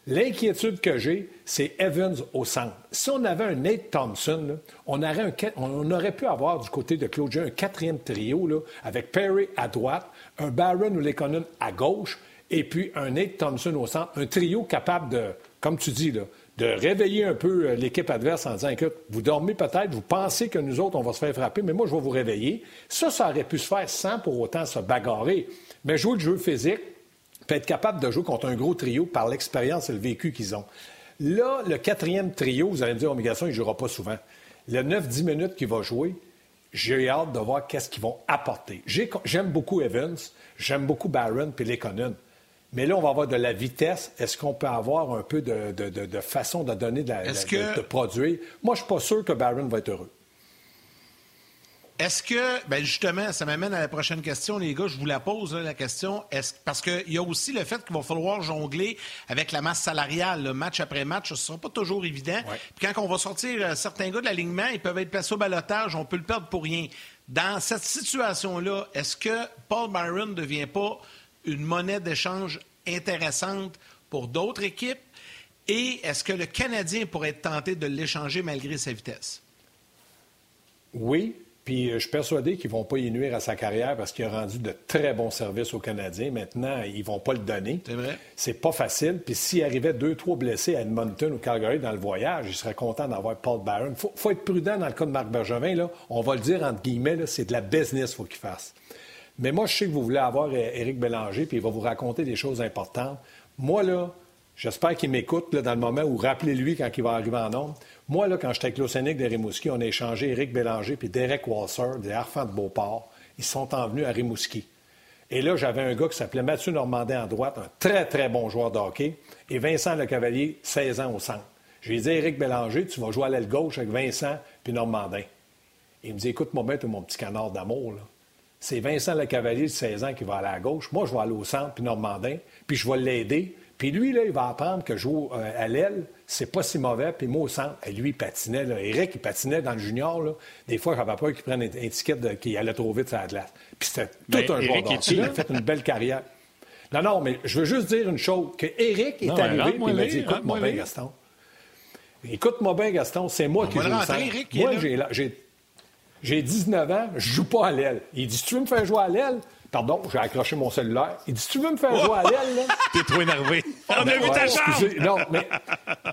L'inquiétude que j'ai, c'est Evans au centre. Si on avait un Nate Thompson, on, aurait pu avoir du côté de Claude un quatrième trio là, avec Perry à droite, un Barron ou Lekonen à gauche, et puis un Nate Thompson au centre. Un trio capable de, comme tu dis, là, de réveiller un peu euh, l'équipe adverse en disant écoute, vous dormez peut-être, vous pensez que nous autres, on va se faire frapper, mais moi, je vais vous réveiller. Ça, ça aurait pu se faire sans pour autant se bagarrer. Mais jouer le jeu physique, peut être capable de jouer contre un gros trio par l'expérience et le vécu qu'ils ont. Là, le quatrième trio, vous allez me dire, Omega il ne jouera pas souvent. Le 9-10 minutes qu'il va jouer, j'ai hâte de voir qu'est-ce qu'ils vont apporter. J'aime beaucoup Evans, j'aime beaucoup Barron puis Lekonen. Mais là, on va avoir de la vitesse. Est-ce qu'on peut avoir un peu de, façon de donner de, la, de, produire? Moi, je ne suis pas sûr que Barron va être heureux. Est-ce que, ben justement, ça m'amène à la prochaine question, les gars, je vous la pose, la question, est parce qu'il y a aussi le fait qu'il va falloir jongler avec la masse salariale, le match après match, ce ne sera pas toujours évident. Puis quand on va sortir euh, certains gars de l'alignement, ils peuvent être placés au balotage, on peut le perdre pour rien. Dans cette situation-là, est-ce que Paul Byron ne devient pas une monnaie d'échange intéressante pour d'autres équipes? Et est-ce que le Canadien pourrait être tenté de l'échanger malgré sa vitesse? Oui, puis euh, je suis persuadé qu'ils ne vont pas y nuire à sa carrière parce qu'il a rendu de très bons services aux Canadiens. Maintenant, ils ne vont pas le donner. C'est vrai. C'est pas facile. Puis s'il arrivait deux, trois blessés à Edmonton ou Calgary dans le voyage, il serait content d'avoir Paul Barron. Il faut, être prudent dans le cas de Marc Bergevin. Là. On va le dire entre guillemets, c'est de la business qu'il faut qu'il fasse. Mais moi, je sais que vous voulez avoir Éric Bélanger, puis il va vous raconter des choses importantes. Moi, là, j'espère qu'il m'écoute dans le moment où rappelez-lui quand il va arriver en nombre. Moi, là, quand j'étais avec l'Océanique de Rimouski, on a échangé Éric Bélanger puis Derek Walser des Harfans de Beauport. Ils sont envenus à Rimouski. Et là, j'avais un gars qui s'appelait Mathieu Normandin en droite, un très, très bon joueur de hockey, et Vincent Le Cavalier, 16 ans au centre. J'ai dit, Éric Bélanger, tu vas jouer à l'aile gauche avec Vincent puis Normandin. Il me dit, écoute-moi bien, mon petit canard d'amour, C'est Vincent Le Cavalier, 16 ans, qui va aller à gauche. Moi, je vais aller au centre puis Normandin, puis je vais l'aider. Puis lui, là, il va apprendre que jouer euh, à l'aile, c'est pas si mauvais. Puis moi, au centre, lui, il patinait. Là. Eric, il patinait dans le junior. Là. Des fois, j'avais peur qu'il prenne une étiquette qu'il allait trop vite sur la glace. Puis c'était tout un joueur Il a fait une belle carrière. Non, non, mais je veux juste dire une chose. Que Eric est arrivé et il m'a dit, écoute-moi bien, Gaston. Écoute-moi bien, Gaston, c'est moi qui joue le centre. Moi, j'ai 19 ans, je joue pas à l'aile. Il dit, si tu veux me faire jouer à l'aile, Pardon, j'ai accroché mon cellulaire. Il dit Tu veux me faire jouer à l'aile, là? [LAUGHS] T'es trop énervé. On a vu ta chambre. Non, mais.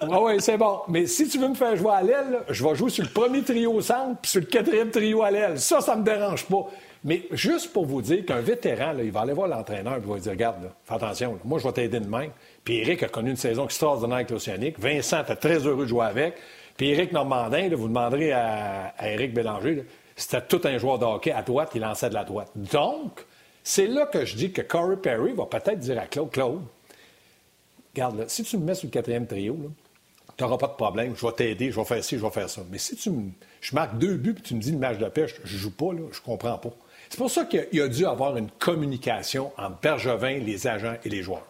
Oui, ouais, c'est bon. Mais si tu veux me faire jouer à l'aile, je vais jouer sur le premier trio au centre puis sur le quatrième trio à l'aile. Ça, ça me dérange pas. Mais juste pour vous dire qu'un vétéran, là, il va aller voir l'entraîneur et il va lui dire Regarde, fais attention, moi, je vais t'aider de main. Puis Eric a connu une saison extraordinaire avec l'Océanique. Vincent était très heureux de jouer avec. Puis Eric Normandin, vous demanderez à, à Eric Bélanger, c'était tout un joueur de hockey à droite, il lançait de la droite. Donc, c'est là que je dis que Corey Perry va peut-être dire à Claude, Claude, regarde, si tu me mets sur le quatrième trio, tu n'auras pas de problème, je vais t'aider, je vais faire ci, je vais faire ça. Mais si tu me, je marque deux buts et tu me dis le match de pêche, je ne joue pas, là, je comprends pas. C'est pour ça qu'il a dû avoir une communication entre Bergevin, les agents et les joueurs.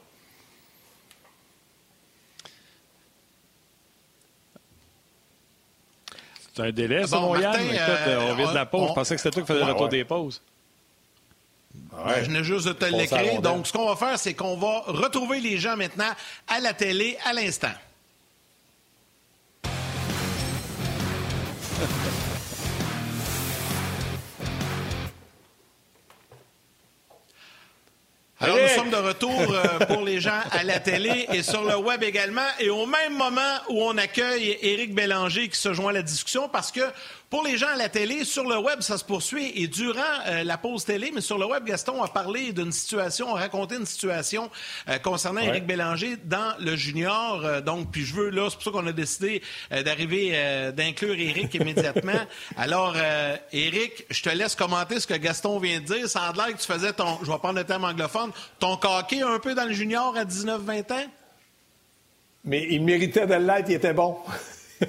C'est un délai, ça, mon Yann. Euh, on vient de la pause. Je pensais que c'était toi qui faisais le retour des pauses. Je venais juste de te l'écrire. Donc, ce qu'on va faire, c'est qu'on va retrouver les gens maintenant à la télé à l'instant. Alors, nous sommes de retour euh, pour les gens à la télé et sur le web également. Et au même moment où on accueille Éric Bélanger qui se joint à la discussion, parce que pour les gens à la télé, sur le web, ça se poursuit. Et durant euh, la pause télé, mais sur le web, Gaston a parlé d'une situation, a raconté une situation euh, concernant Éric Bélanger dans le junior. Euh, donc, puis je veux, là, c'est pour ça qu'on a décidé d'arriver, d'inclure Éric immédiatement. [LAUGHS] Alors, Éric, je te laisse commenter ce que Gaston vient de dire. Ça a l'air que tu faisais ton, je vais prendre le terme anglophone, ton coquet un peu dans le junior à 19-20 ans? Mais il méritait de l'être, il était bon. [LAUGHS]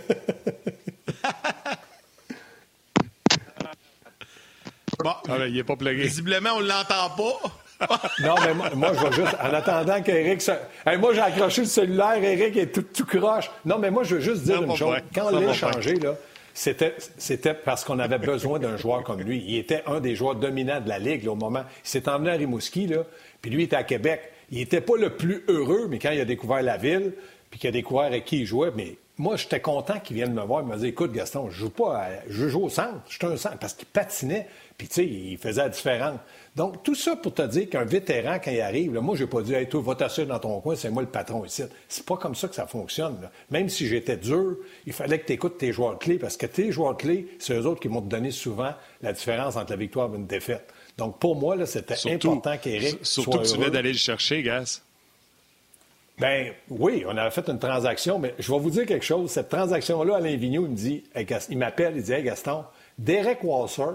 Bon, ah, il est pas. Visiblement, on ne l'entend pas. [LAUGHS] non, mais moi, je vais juste, en attendant qu'Éric se... moi, j'ai accroché le cellulaire, Éric est tout, tout, croche. Non, mais moi, je veux juste dire une chose. Quand on l'a changé, là, c'était, c'était parce qu'on avait besoin d'un joueur comme lui. Il était un des joueurs dominants de la Ligue au moment. Il s'est emmené à Rimouski, là, puis lui, il était à Québec. Il n'était pas le plus heureux, mais quand il a découvert la ville, puis qu'il a découvert avec qui il jouait, mais moi, j'étais content qu'il vienne me voir. Il m'a dit Écoute, Gaston, je joue pas, je joue au centre. Je suis un centre. Parce qu'il patinait. Puis, tu sais, il faisait la différence. Donc, tout ça pour te dire qu'un vétéran, quand il arrive, là, moi, je n'ai pas dit, hey, toi, va t'asseoir dans ton coin, c'est moi le patron ici. C'est pas comme ça que ça fonctionne. Même si j'étais dur, il fallait que tu écoutes tes joueurs clés, parce que tes joueurs clés, c'est eux autres qui m'ont donné souvent la différence entre la victoire et une défaite. Donc, pour moi, c'était important qu'Éric soit Surtout que tu venais d'aller le chercher, Gas. Ben oui, on avait fait une transaction, mais je vais vous dire quelque chose. Cette transaction-là, Alain Vigneault, il me dit, il m'appelle, il dit, hey Gaston, Derek Wasser,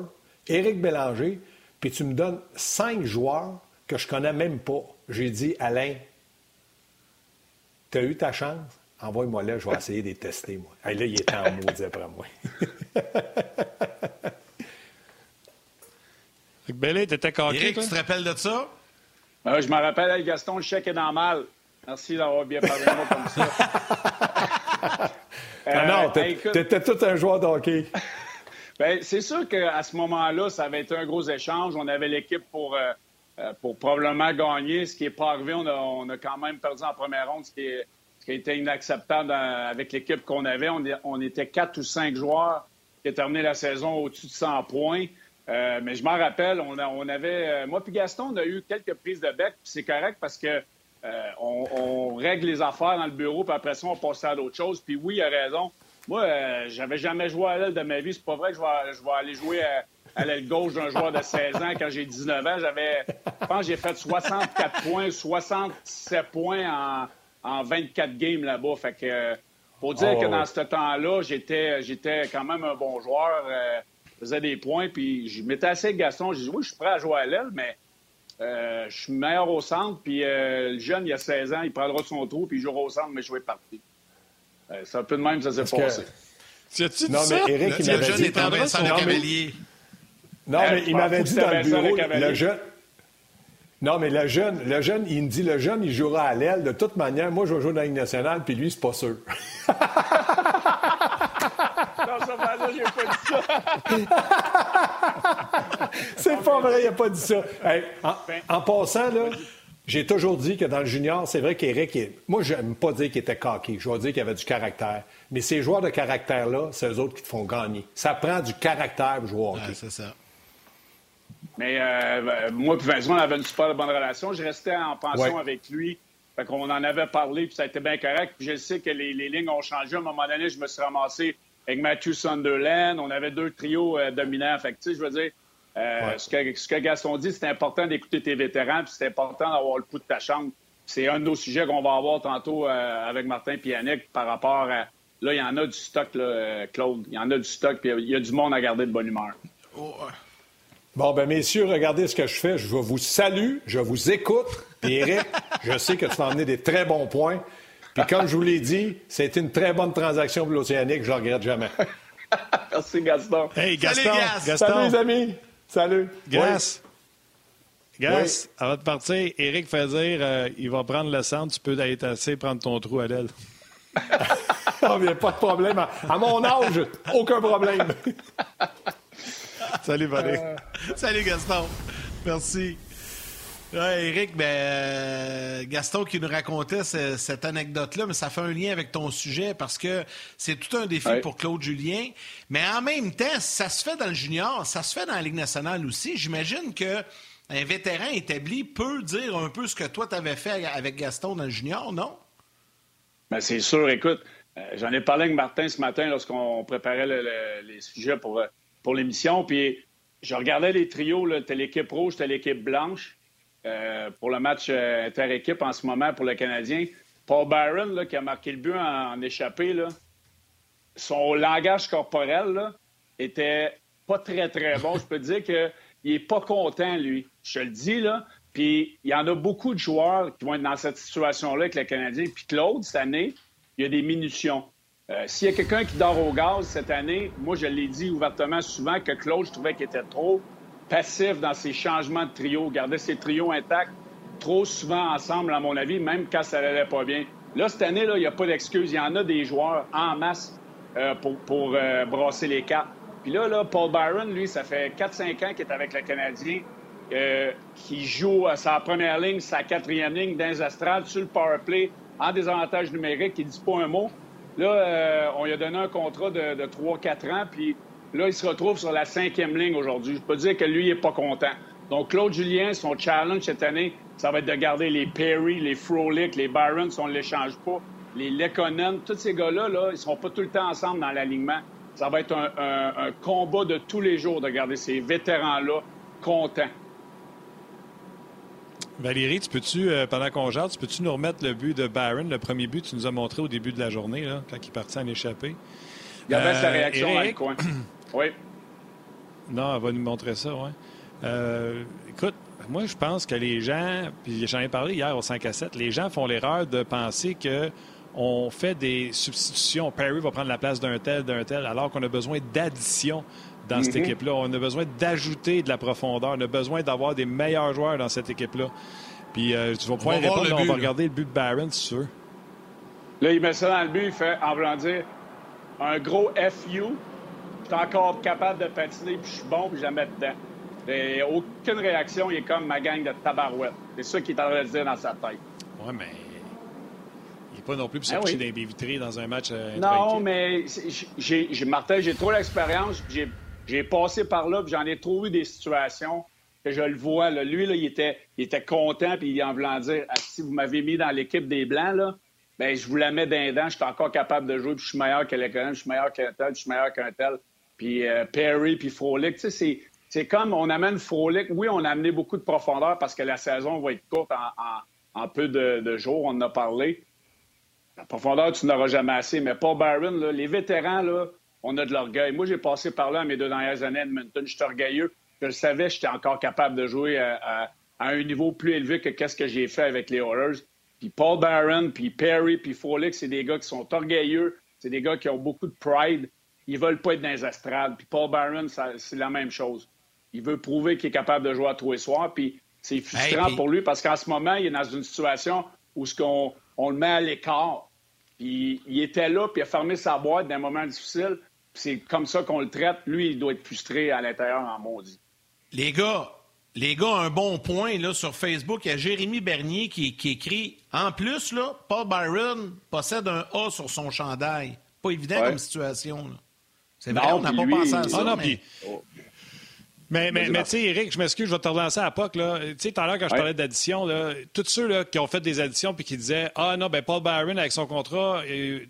Éric Bélanger, puis tu me donnes cinq joueurs que je connais même pas. J'ai dit, Alain, tu as eu ta chance? Envoie-moi là, je vais essayer de les tester, moi. là, il est en [LAUGHS] maudit après moi. Éric t'étais Éric, tu te rappelles de ça? Euh, je me rappelle, Gaston, le chèque est dans mal. Merci d'avoir bien parlé de moi comme ça. [LAUGHS] Ah non, euh, t'étais tout un joueur d'hockey. [LAUGHS] Bien, c'est sûr qu'à ce moment-là, ça avait été un gros échange. On avait l'équipe pour, euh, euh, pour probablement gagner, ce qui n'est pas arrivé. On a, on a, quand même perdu en première ronde, ce qui, est, ce qui été inacceptable avec l'équipe qu'on avait. On, on, était quatre ou cinq joueurs qui ont terminé la saison au-dessus de 100 points. Euh, mais je m'en rappelle, on, on avait... moi puis Gaston, on a eu quelques prises de bec, c'est correct parce que on, on, règle les affaires dans le bureau, puis après ça, on passe à d'autres choses. Puis oui, il a raison. Moi, euh, j'avais jamais joué à l'aile de ma vie. C'est pas vrai que je vais, je vais aller jouer à, l'aile gauche d'un joueur de 16 ans quand j'ai 19 ans. J'avais, je pense que j'ai fait 64 points, 67 points en, en 24 games là-bas. Fait que, faut dire que oh. dans ce temps-là, j'étais, j'étais quand même un bon joueur. Euh, je faisais des points, puis je m'étais assez Gaston. J'ai dit, oui, je suis prêt à jouer à l'aile, mais euh, je suis meilleur au centre. Puis le jeune, il a 16 ans, il prendra son trou, puis il jouera au centre, mais je vais partir. Euh, c'est un peu de même ça s'est passé. Tu non, mais Eric, il m'avait dit... Était Vincent le Cavalier. Non, mais il m'avait dit dans le bureau, le jeune... Non, mais le jeune, le jeune, il me dit, le jeune, il jouera à l'aile. De toute manière, moi, je vais jouer dans la Ligue nationale, puis lui, c'est pas sûr. [LAUGHS] pas dit ça. [LAUGHS] c'est pas vrai, il a pas dit ça. en, en, passant, là, j'ai toujours dit que dans le junior, c'est vrai qu'Éric, moi, je n'aime pas dire qu'il était coquille. Je vais dire qu'il avait du caractère. Mais ces joueurs de caractère-là, c'est eux autres qui te font gagner. Ça prend du caractère pour jouer au hockey. c'est ça. Mais euh, moi et Vincent, on avait une super bonne relation. Je restais en pension avec lui. Fait qu'on en avait parlé, puis ça a été bien correct. Puis je sais que les, lignes ont changé. À un moment donné, je me suis ramassé avec Matthew Sunderland. On avait deux trios euh, dominants. Fait que, tu sais, je veux dire, euh, ce, que, ce, que, Gaston dit, c'est important d'écouter tes vétérans, puis c'est important d'avoir le coup de ta chambre. C'est un de nos sujets qu'on va avoir tantôt euh, avec Martin Yannick par rapport à. Là, il y en a du stock, là, euh, Claude. Il y en a du stock, puis il y a du monde à garder de bonne humeur. Bon, ben messieurs, regardez ce que je fais. Je vous salue, je vous écoute. Et Eric, je sais que tu vas emmener des très bons points. Puis comme je vous l'ai dit, c'était une très bonne transaction pour l'Océanique. Je ne regrette jamais. [LAUGHS] Merci, Gaston. Hey, Gaston. Gaston. Salut, les amis. Salut. Gas. Gas, avant de partir, Eric fait dire euh, il va prendre le centre, tu peux être assez prendre ton trou à l'aile. Il n'y a pas de problème. À, mon âge, aucun problème. [LAUGHS] Salut, Valérie. Euh, salut, Gaston. Merci. Ouais, Eric, ben, euh, Gaston qui nous racontait cette anecdote-là, mais ça fait un lien avec ton sujet parce que c'est tout un défi pour Claude Julien. Mais en même temps, ça se fait dans le junior, ça se fait dans la Ligue nationale aussi. J'imagine que un vétéran établi peut dire un peu ce que toi, tu avais fait avec Gaston dans le junior, non? Bien, c'est sûr. Écoute, euh, j'en ai parlé avec Martin ce matin lorsqu'on préparait les sujets pour, euh, pour l'émission. Puis je regardais les trios. T'as l'équipe rouge, t'as l'équipe blanche euh, pour le match inter-équipe en ce moment pour le Canadien. Paul Byron, qui a marqué le but en, échappé, son langage corporel était pas très, très bon. Je peux dire qu'il n'est pas content, lui. Je te le dis, là. Puis il y en a beaucoup de joueurs qui vont être dans cette situation-là avec le Canadien. Puis Claude, cette année, il y a des munitions. Euh, s'il y a quelqu'un qui dort au gaz cette année, moi, je l'ai dit ouvertement souvent que Claude, je trouvais qu'il était trop passif dans ses changements de trio, garder ses trios intacts trop souvent ensemble, à mon avis, même quand ça n'allait pas bien. Là, cette année, il n'y a pas d'excuse. Il y en a des joueurs en masse euh, pour, euh, brasser les cartes. Puis là, Paul Byron, lui, ça fait 4-5 ans qu'il est avec le Canadien, qui joue à sa première ligne, sa quatrième ligne dans les astrales, sur le power play, en désavantage numérique, il ne dit pas un mot. Là, euh, on lui a donné un contrat de, 3-4 ans, puis là, il se retrouve sur la cinquième ligne aujourd'hui. Je peux dire que lui, il n'est pas content. Donc, Claude Julien, son challenge cette année, ça va être de garder les Perry, les Frolic, les Byron, si on ne les change pas, les Lekonen, tous ces gars-là, là, ils ne seront pas tout le temps ensemble dans l'alignement. Ça va être un combat de tous les jours de garder ces vétérans-là contents. Valérie, tu peux-tu, euh, pendant qu'on jase, tu peux-tu nous remettre le but de Barron, le premier but que tu nous as montré au début de la journée, là, quand il partit en échappée? Il y avait sa euh, réaction dans le coin. [CLEARS THROAT] oui. Non, elle va nous montrer ça, oui. Euh, écoute, moi, je pense que les gens, puis j'en ai parlé hier au 5 à 7, les gens font l'erreur de penser que on fait des substitutions. Perry va prendre la place d'un tel, d'un tel, alors qu'on a besoin d'addition dans cette mhm. équipe-là. On a besoin d'ajouter de la profondeur. On a besoin d'avoir des meilleurs joueurs dans cette équipe-là. Puis euh, tu vas pouvoir répondre, on va regarder le but de Barron, si tu veux. Là, il met ça dans le but, il fait, en voulant dire, un gros FU. Je suis encore capable de patiner, puis je suis bon, puis je la mets dedans. Et aucune réaction, il est comme ma gang de tabarouettes. C'est ça qu'il est en train de dire dans sa tête. Oui, mais il n'est pas non plus pour se ben des vitrées dans un match. Euh, non, mais j'ai, Martin, j'ai trop l'expérience. J'ai passé par là, puis j'en ai trouvé des situations que je le vois. Là. Lui, là, il, était, il était content, puis il en voulant dire ah, si vous m'avez mis dans l'équipe des Blancs, là, ben, je vous la mets d'un dent, je suis encore capable de jouer, puis je suis meilleur que l'école, je suis meilleur qu'un tel, je suis meilleur qu'un tel. Puis euh, Perry, puis Frolic, tu sais, c'est, comme on amène Frolic. Oui, on a amené beaucoup de profondeur parce que la saison va être courte en, peu de, jours, on en a parlé. La profondeur, tu n'auras jamais assez. Mais Paul Barron, les vétérans, là, on a de l'orgueil. Moi, j'ai passé par là mes deux dernières années à Edmonton. Je suis orgueilleux. Je le savais, j'étais encore capable de jouer à, un niveau plus élevé que qu'est-ce que j'ai fait avec les Oilers. Puis Paul Barron, puis Perry, puis Frolic, c'est des gars qui sont orgueilleux. C'est des gars qui ont beaucoup de pride. Ils veulent pas être dans les astrades. Puis Paul Barron, c'est la même chose. Il veut prouver qu'il est capable de jouer à tous les soirs. Puis c'est frustrant pour lui parce qu'en ce moment, il est dans une situation où ce qu'on on le met à l'écart. Puis il était là, puis il a fermé sa boîte d'un moment difficile c'est comme ça qu'on le traite. Lui, il doit être frustré à l'intérieur en maudit. Les gars, les gars, un bon point là, sur Facebook. Il y a Jérémy Bernier qui, écrit En plus, là, Paul Byron possède un A sur son chandail. Pas évident comme situation. C'est vrai, on n'a pas pensé à ça. Oh. Mais, mais, mais tu sais, Eric, je m'excuse, je vais te relancer à la POC. Tu sais, tout à l'heure, quand je parlais d'addition, tous ceux là, qui ont fait des additions puis qui disaient Ah non, ben Paul Byron avec son contrat,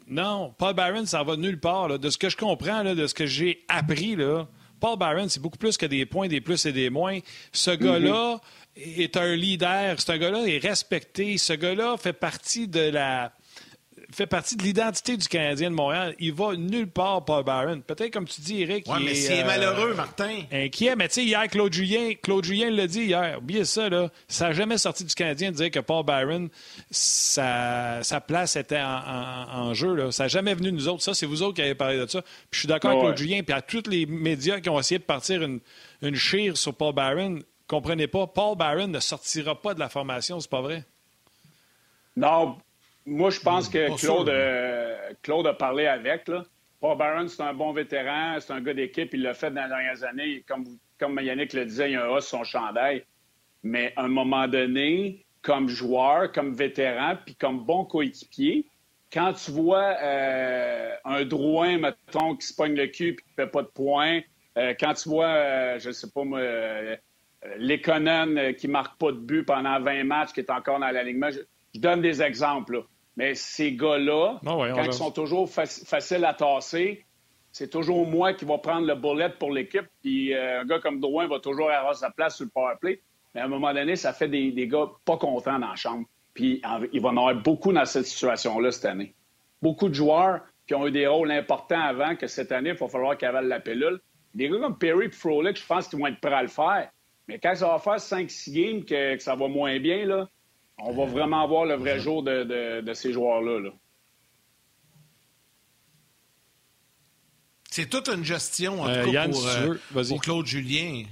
non, Paul Byron, ça va nulle part. De ce que je comprends, là, de ce que j'ai appris, là, Paul Byron, c'est beaucoup plus que des points, des plus et des moins. Ce mm-hmm. gars-là est un leader. Ce gars-là est respecté. Ce gars-là fait partie de la fait partie de l'identité du Canadien de Montréal. Il va nulle part, Paul Barron. Peut-être, comme tu dis, Eric. Oui, mais c'est euh, malheureux, Martin. Inquiet. Mais tu sais, hier, Claude Julien, Claude Julien l'a dit hier. Oubliez ça, là. Ça n'a jamais sorti du Canadien de dire que Paul Barron, sa, place était en, jeu. Là. Ça n'a jamais venu de nous autres. Ça, c'est vous autres qui avez parlé de ça. Puis je suis d'accord avec Claude Julien. Puis à tous les médias qui ont essayé de partir une, une chire sur Paul Barron, comprenez pas, Paul Barron ne sortira pas de la formation, c'est pas vrai? Non, moi, je pense que Claude, euh, Claude a parlé avec. Là. Paul Barron, c'est un bon vétéran, c'est un gars d'équipe, il l'a fait dans les dernières années. Comme, comme Yannick le disait, il a un os son chandail. Mais à un moment donné, comme joueur, comme vétéran, puis comme bon coéquipier, quand tu vois euh, un Drouin, mettons, qui se pogne le cul et qui ne fait pas de points, euh, quand tu vois, je ne sais pas moi, Lekonen qui marque pas de but pendant 20 matchs, qui est encore dans l'alignement. Je, je donne des exemples. Mais ces gars-là, Ah ouais, quand ils sont toujours faci- faciles à tasser, c'est toujours moi qui va prendre le bullet pour l'équipe. Puis euh, un gars comme Drouin va toujours avoir sa place sur le power play. Mais à un moment donné, ça fait des, des gars pas contents dans la chambre. Puis il va en avoir beaucoup dans cette situation-là cette année. Beaucoup de joueurs qui ont eu des rôles importants avant que cette année, il va falloir qu'ils avalent la pilule. Des gars comme Perry et Frolic, je pense qu'ils vont être prêts à le faire. Mais quand ça va faire 5-6 games que, que ça va moins bien, là, on va vraiment voir le vrai jour de, de- de ces joueurs-là. là. C'est toute une gestion, en Euh, tout cas, Yann, pour, si tu euh, pour Claude Julien.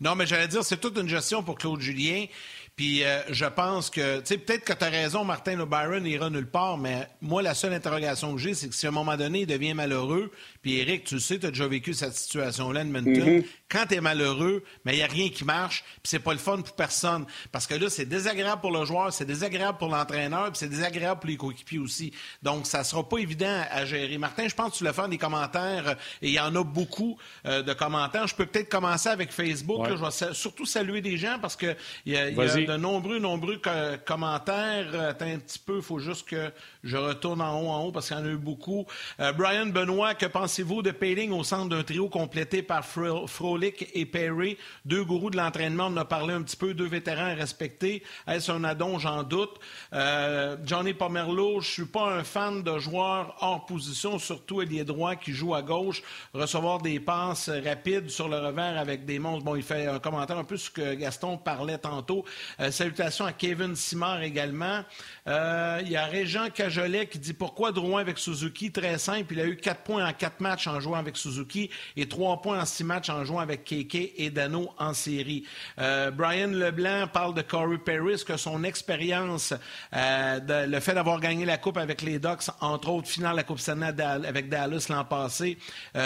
Non, mais j'allais dire, c'est toute une gestion pour Claude Julien. Puis euh, je pense que, tu sais, peut-être que tu as raison, Martin O'Byron ira nulle part, mais moi, la seule interrogation que j'ai, c'est que si à un moment donné, il devient malheureux, puis Eric, tu le sais, tu as déjà vécu cette situation-là à Edmonton, quand tu es malheureux, mais il n'y a rien qui marche, puis c'est pas le fun pour personne. Parce que là, c'est désagréable pour le joueur, c'est désagréable pour l'entraîneur, puis c'est désagréable pour les coéquipiers aussi. Donc, ça sera pas évident à gérer. Martin, je pense que tu voulais faire des commentaires, euh, et il y en a beaucoup euh, de commentaires. Je peux peut-être commencer avec Facebook. Ouais. là. je vais surtout saluer des gens parce qu'il y, y a de nombreux, nombreux co- commentaires. Euh, Attends un petit peu, il faut juste que je retourne en haut, en haut, parce qu'il y en a eu beaucoup. Euh, Brian Benoît, que pensez-vous de Payling au centre d'un trio complété par Fro- Frolic et Perry? Deux gourous de l'entraînement, on en a parlé un petit peu, deux vétérans respectés. Est-ce un addon? J'en doute. Euh, Johnny Pomerleau, je suis pas un fan de joueurs hors position, surtout ailier droit qui joue à gauche, recevoir des passes rapides sur le revers avec des monstres. Bon, il fait un commentaire un peu sur ce que Gaston parlait tantôt. Euh, salutations à Kevin Simard également. Euh, il y a Régent Cajolet qui dit pourquoi Drouin avec Suzuki? Très simple. Il a eu quatre points en quatre matchs en jouant avec Suzuki et trois points en six matchs en jouant avec Keke et Dano en série. Euh, Brian Leblanc parle de Corey Paris, que son expérience, euh, le fait d'avoir gagné la Coupe avec les Ducks, entre autres, finale la Coupe Stanley avec Dallas l'an passé,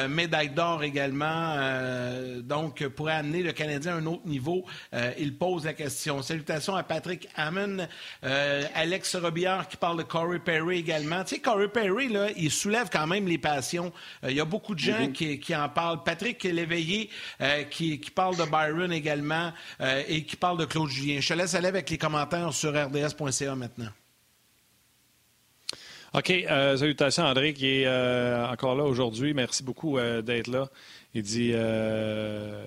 médaille d'or également, donc pourrait amener le Canadien à un autre niveau? Il pose la question. Salutations à Patrick Hammond, euh, Alex Robillard qui parle de Corey Perry également. Tu sais, Corey Perry, là, il soulève quand même les passions. Euh, il y a beaucoup de gens qui, qui en parlent. Patrick Léveillé euh, qui, qui parle de Byron également euh, et qui parle de Claude Julien. Je te laisse aller avec les commentaires sur rds.ca maintenant. OK. euh, salutations André qui est euh, encore là aujourd'hui. Merci beaucoup euh, d'être là. Il dit, euh,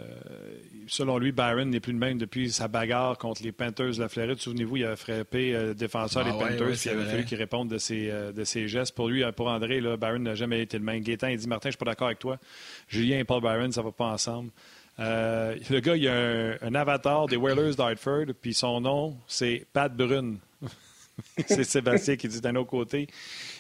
selon lui, Byron n'est plus le même depuis sa bagarre contre les Panthers de la Floride. Souvenez-vous, il a frappé le défenseur Ah des ouais, Panthers, ouais, puis c'est il avait fallu qu'il réponde de ses, de ses gestes. Pour lui, pour André, là, Byron n'a jamais été le même. Gaétan, il dit, Martin, je suis pas d'accord avec toi. Julien et Paul Byron, ça va pas ensemble. Le gars, il a un, un avatar des Whalers d'Hartford, puis son nom, c'est Pat Brune. [LAUGHS] c'est Sébastien qui dit d'un autre côté.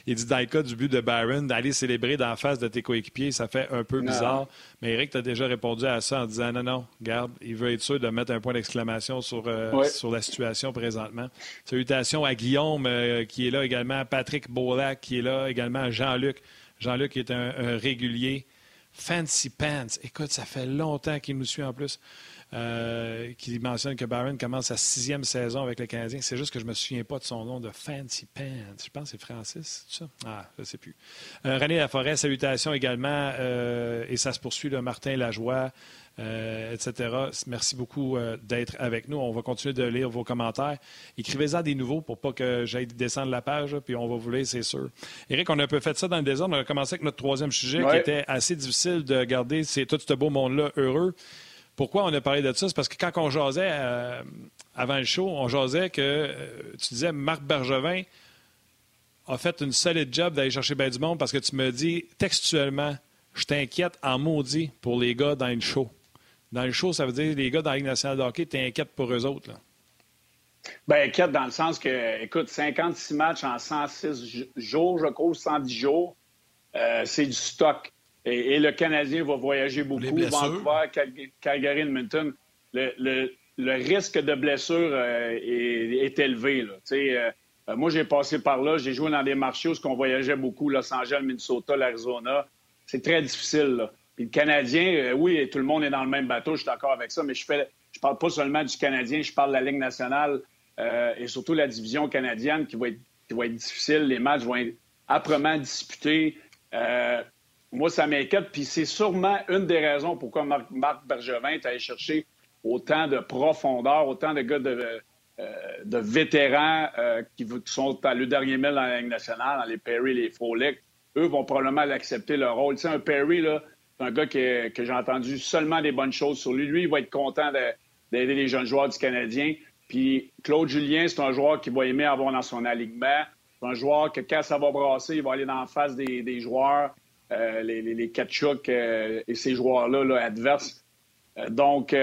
Il dit dans le cas du but de Byron, d'aller célébrer d'en face de tes coéquipiers, ça fait un peu Non. bizarre. Mais Eric, tu as déjà répondu à ça en disant non, non, garde, il veut être sûr de mettre un point d'exclamation sur, euh, sur la situation présentement. Salutations à Guillaume euh, qui est là également, à Patrick Beaulac qui est là également, à Jean-Luc. Jean-Luc est un, un régulier. Fancy Pants. Écoute, ça fait longtemps qu'il nous suit en plus. Euh, qui mentionne que Byron commence sa sixième saison avec le Canadien. C'est juste que je ne me souviens pas de son nom de Fancy Pants. Je pense que c'est Francis, c'est ça? Ah, je ne sais plus. Euh, René Laforêt, salutations également. euh, et ça se poursuit, le Martin Lajoie, euh, etc. Merci beaucoup euh, d'être avec nous. On va continuer de lire vos commentaires. Écrivez-en des nouveaux pour pas que j'aille descendre la page, là, puis on va vous lire, c'est sûr. Éric, on a un peu fait ça dans le désordre. On a commencé avec notre troisième sujet qui était assez difficile de garder c'est tout ce beau monde-là heureux. Pourquoi on a parlé de ça? C'est parce que quand on jasait euh, avant le show, on jasait que euh, tu disais Marc Bergevin a fait une solide job d'aller chercher ben du monde parce que tu me dis textuellement, je t'inquiète en maudit pour les gars dans le show. Dans le show, ça veut dire les gars dans la Ligue nationale de hockey, t'inquiètes pour eux autres. Là. Ben, inquiète dans le sens que, écoute, 56 matchs en 106 j- jours, je crois, ou 110 jours, euh, c'est du stock. Et, et le Canadien va voyager beaucoup. Vancouver, Cal- Calgary, Edmonton. Le, le- le risque de blessure euh, est, est élevé. Là. Euh, moi, j'ai passé par là. J'ai joué dans des marchés où on voyageait beaucoup, Los Angeles, Minnesota, l'Arizona. C'est très difficile. Là. Puis le Canadien, euh, oui, tout le monde est dans le même bateau, je suis d'accord avec ça, mais je fais, je parle pas seulement du Canadien, je parle de la Ligue nationale et surtout la division canadienne qui va, être, qui va être difficile. Les matchs vont être âprement disputés. Euh, moi, ça m'inquiète. Puis c'est sûrement une des raisons pourquoi Marc, Bergevin est allé chercher autant de profondeur, autant de gars de, de vétérans qui, sont à le dernier mille dans la Ligue nationale, dans les Perry, les Frolic. Eux vont probablement l'accepter leur rôle. Tu sais, un Perry, là, c'est un gars que, j'ai entendu seulement des bonnes choses sur lui. Lui, il va être content d'aider les jeunes joueurs du Canadien. Puis Claude Julien, c'est un joueur qui va aimer avoir dans son alignement. C'est un joueur que quand ça va brasser, il va aller dans la face des, joueurs, euh, les, les, les euh, et ces joueurs-là adverses. Euh, donc,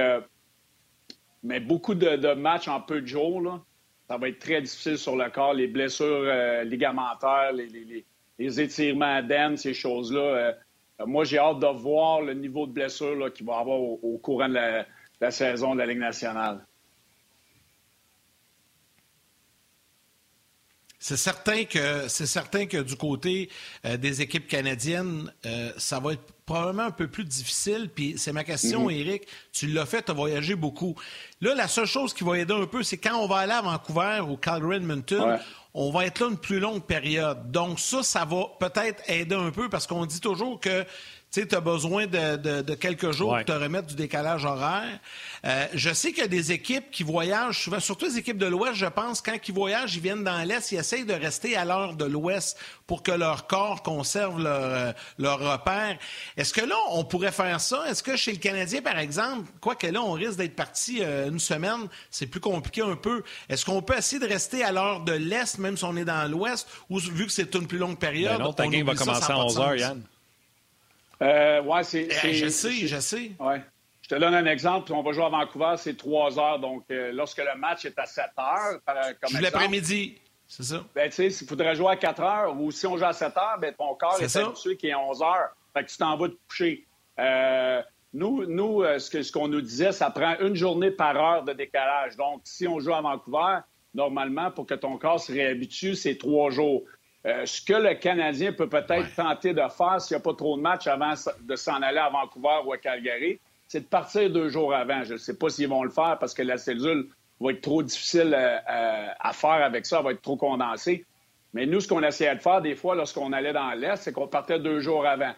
mais beaucoup de, matchs en peu de jours, là, ça va être très difficile sur le corps. Les blessures ligamentaires, les, les étirements d'aine, ces choses-là moi, j'ai hâte de voir le niveau de blessure qu'il va avoir au, courant de la, saison de la Ligue nationale. C'est certain que c'est certain que du côté euh, des équipes canadiennes, euh, ça va être probablement un peu plus difficile. Puis c'est ma question, Eric. Mm-hmm. Tu l'as fait, tu as voyagé beaucoup. Là, la seule chose qui va aider un peu, c'est quand on va aller à Vancouver ou Calgary Edmonton, on va être là une plus longue période. Donc ça, ça va peut-être aider un peu parce qu'on dit toujours que tu as besoin de, quelques jours pour te remettre du décalage horaire. Euh, je sais qu'il y a des équipes qui voyagent souvent, surtout les équipes de l'Ouest, je pense, quand ils voyagent, ils viennent dans l'Est, ils essayent de rester à l'heure de l'Ouest pour que leur corps conserve leur, euh, leur repère. Est-ce que là, on pourrait faire ça? Est-ce que chez le Canadien, par exemple, quoique là, on risque d'être parti euh, une semaine, c'est plus compliqué un peu. Est-ce qu'on peut essayer de rester à l'heure de l'Est, même si on est dans l'Ouest, ou vu que c'est une plus longue période? Ben non, ta game va commencer à 11 h, Yann. Euh, ouais, c'est. Eh, je sais, je sais. Ouais. Je te donne un exemple. On va jouer à Vancouver, c'est 3 heures. Donc, euh, lorsque le match est à 7 heures, comme l'après-midi. C'est ça. Ben, tu sais, s'il faudrait jouer à 4 heures ou si on joue à 7 heures, ben, ton corps est, est habitué qui est 11 heures. Fait que tu t'en vas te coucher. Euh, nous, nous euh, ce qu'on nous disait, ça prend une journée par heure de décalage. Donc, si on joue à Vancouver, normalement, pour que ton corps se réhabitue, c'est trois jours. Euh, ce que le Canadien peut peut-être tenter de faire s'il n'y a pas trop de matchs avant de s'en aller à Vancouver ou à Calgary, c'est de partir deux jours avant. Je ne sais pas s'ils vont le faire parce que la cellule va être trop difficile euh, euh, à, faire avec ça, elle va être trop condensée. Mais nous, ce qu'on essayait de faire des fois lorsqu'on allait dans l'Est, c'est qu'on partait deux jours avant.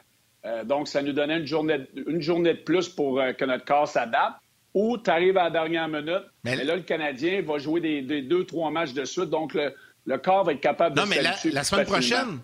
donc, ça nous donnait une journée, une journée de plus pour que notre corps s'adapte. Ou tu arrives à la dernière minute, mais... là, le Canadien va jouer des, des, deux, trois matchs de suite. Donc, le, le corps va être capable de Non, mais la, semaine prochaine.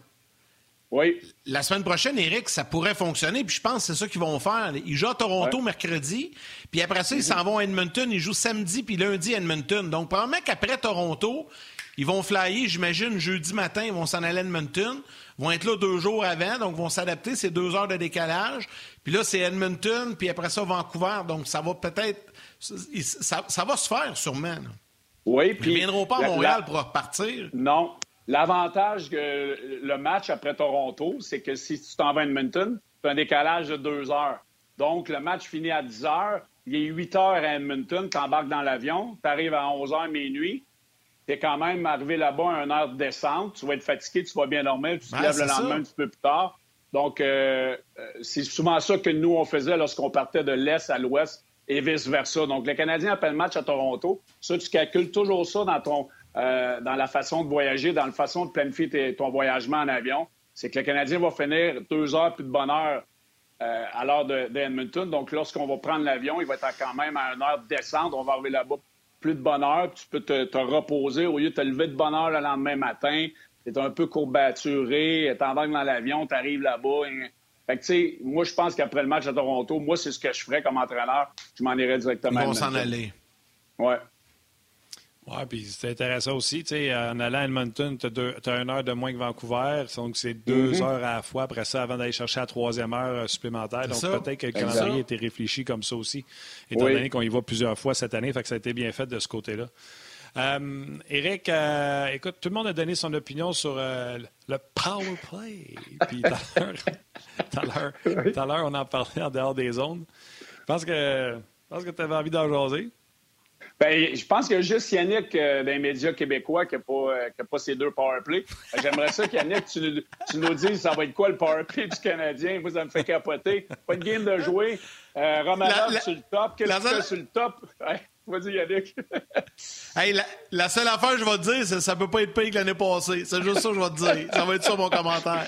Oui. La semaine prochaine, Eric, ça pourrait fonctionner. Puis je pense que c'est ça qu'ils vont faire. Ils jouent à Toronto mercredi. Puis après ça, ils s'en vont à Edmonton. Ils jouent samedi puis lundi à Edmonton. Donc, probablement qu'après Toronto, ils vont flyer, j'imagine, jeudi matin, ils vont s'en aller à Edmonton. Ils vont être là deux jours avant, donc vont s'adapter. C'est deux heures de décalage. Puis là, c'est Edmonton, puis après ça, Vancouver. Donc, ça va peut-être... Ça, va se faire, sûrement. Oui, puis. Ils ne viendront pas à Montréal pour repartir. Non. L'avantage que le match après Toronto, c'est que si tu t'en vas à Edmonton, tu as un décalage de deux heures. Donc, le match finit à 10 heures. Il est 8 heures à Edmonton, tu embarques dans l'avion, tu arrives à 11 heures minuit. Tu es quand même arrivé là-bas à une heure de descente. Tu vas être fatigué, tu vas bien dormir, tu te lèves le lendemain un petit peu plus tard. Donc, euh, euh, c'est souvent ça que nous, on faisait lorsqu'on partait de l'Est à l'Ouest et vice-versa. Donc, le Canadien appelle le match à Toronto. Ça, tu calcules toujours ça dans, ton, euh, dans la façon de voyager, dans la façon de planifier ton voyagement en avion. C'est que le Canadien va finir deux heures plus de bonne heure euh, à l'heure d'Edmonton. Donc, lorsqu'on va prendre l'avion, il va être quand même à une heure de descente. On va arriver là-bas plus de bonne heure. tu peux te, reposer au lieu de te lever de bonne heure le lendemain matin. Tu es un peu courbaturé, t'embarques dans l'avion, tu arrives là-bas. Fait que, tu sais, moi, je pense qu'après le match à Toronto, moi, c'est ce que je ferais comme entraîneur. Je m'en irais directement. Ils vont s'en aller. Ouais. Oui, puis c'est intéressant aussi. Tu sais, en allant à Edmonton, tu as, une heure de moins que Vancouver. Donc, c'est deux mm-hmm. heures à la fois après ça avant d'aller chercher la troisième heure euh, supplémentaire. Donc, peut-être que le calendrier a été réfléchi comme ça aussi, étant donné qu'on y va plusieurs fois cette année. Fait que ça a été bien fait de ce côté-là. Euh, Eric, euh, écoute, tout le monde a donné son opinion sur euh, le power play. Puis [LAUGHS] tout à l'heure, on en parlait en dehors des zones. Je pense que, que tu avais envie d'en jaser. Ben, je pense qu'il y a juste Yannick des médias québécois qui n'a pas, pas, ces deux powerplays. J'aimerais ça qu'Yannick, tu, tu, nous dises ça va être quoi le powerplay du Canadien? Vous, ça me fait capoter. Pas de game de jouer. Romanov sur le top. Qu'est-ce que sur le top? Vas-y, Yannick. [LAUGHS] hey, la, seule affaire que je vais te dire, c'est que ça peut pas être pire que l'année passée. C'est juste ça que je vais te dire. Ça va être ça mon commentaire.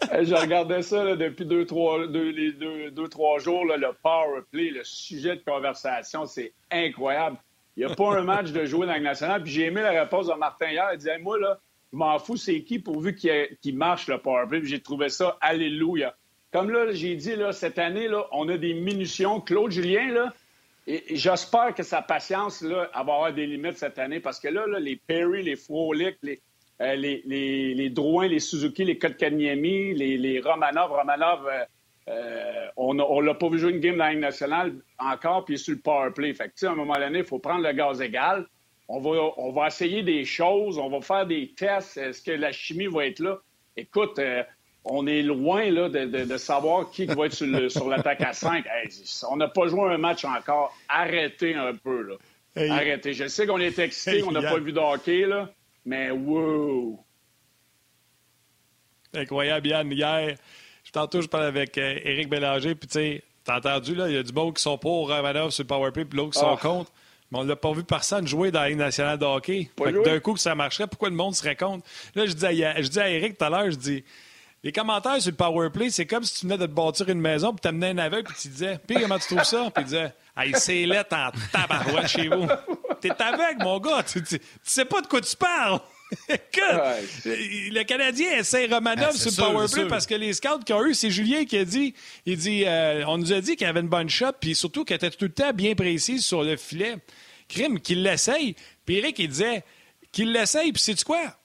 [LAUGHS] je regardais ça depuis deux, trois, deux, les deux, deux, trois jours, le power play, le sujet de conversation, c'est incroyable. Il n'y a pas un [LAUGHS] match de jouer dans le national. Puis j'ai aimé la réponse de Martin hier. Il disait Moi, là, je m'en fous, c'est qui pourvu qu'il marche le power play. J'ai trouvé ça alléluia. Comme là, j'ai dit, là, cette année, là, on a des munitions. Claude Julien, là, et, j'espère que sa patience là, va avoir des limites cette année parce que là, les Perry, les Frolic, euh, les, les, les, Drouin, les Suzuki, les Kotkaniemi, les, les Romanov. Romanov, euh, euh, on ne l'a pas vu jouer une game dans la Ligue nationale encore, puis il sur le power play. Fait que, à un moment donné, il faut prendre le gaz égal. On va, on va essayer des choses, on va faire des tests. Est-ce que la chimie va être là? Écoute, on est loin là, de, savoir qui va être sur, [LAUGHS] l'attaque à 5. on n'a pas joué un match encore. Arrêtez un peu. Là. Arrêtez. Je sais qu'on est excité, on n'a pas vu de hockey, là, mais wow! Incroyable, Yann. Hier, tantôt, je parlais avec euh, Éric Bélanger, puis tu sais, t'as entendu, là, il y a du monde qui sont pour Ravanov sur le powerplay, puis l'autre qui sont ah. contre. Mais on l'a pas vu personne jouer dans la Ligue nationale de hockey. D'un coup, que ça marcherait, pourquoi le monde serait contre? Là, je dis à, je dis à Eric tout à l'heure, je dis, les commentaires sur le powerplay, c'est comme si tu venais de te bâtir une maison, puis t'amenais un aveugle, puis tu disais, puis comment tu trouves ça? Puis il disait, hey, c'est lettre en tabarouette chez vous. T'es aveugle, mon gars, tu, tu, sais pas de quoi tu parles. [LAUGHS] le Canadien essaie Romanov ah, sur le powerplay parce que les scouts qui ont eu, c'est Julien qui a dit, il dit, euh, on nous a dit qu'il avait une bonne shot, puis surtout qu'elle était tout le temps bien précise sur le filet. Crime, qu'il l'essaye. Puis Eric, il disait, qu'il l'essaye, puis c'est quoi?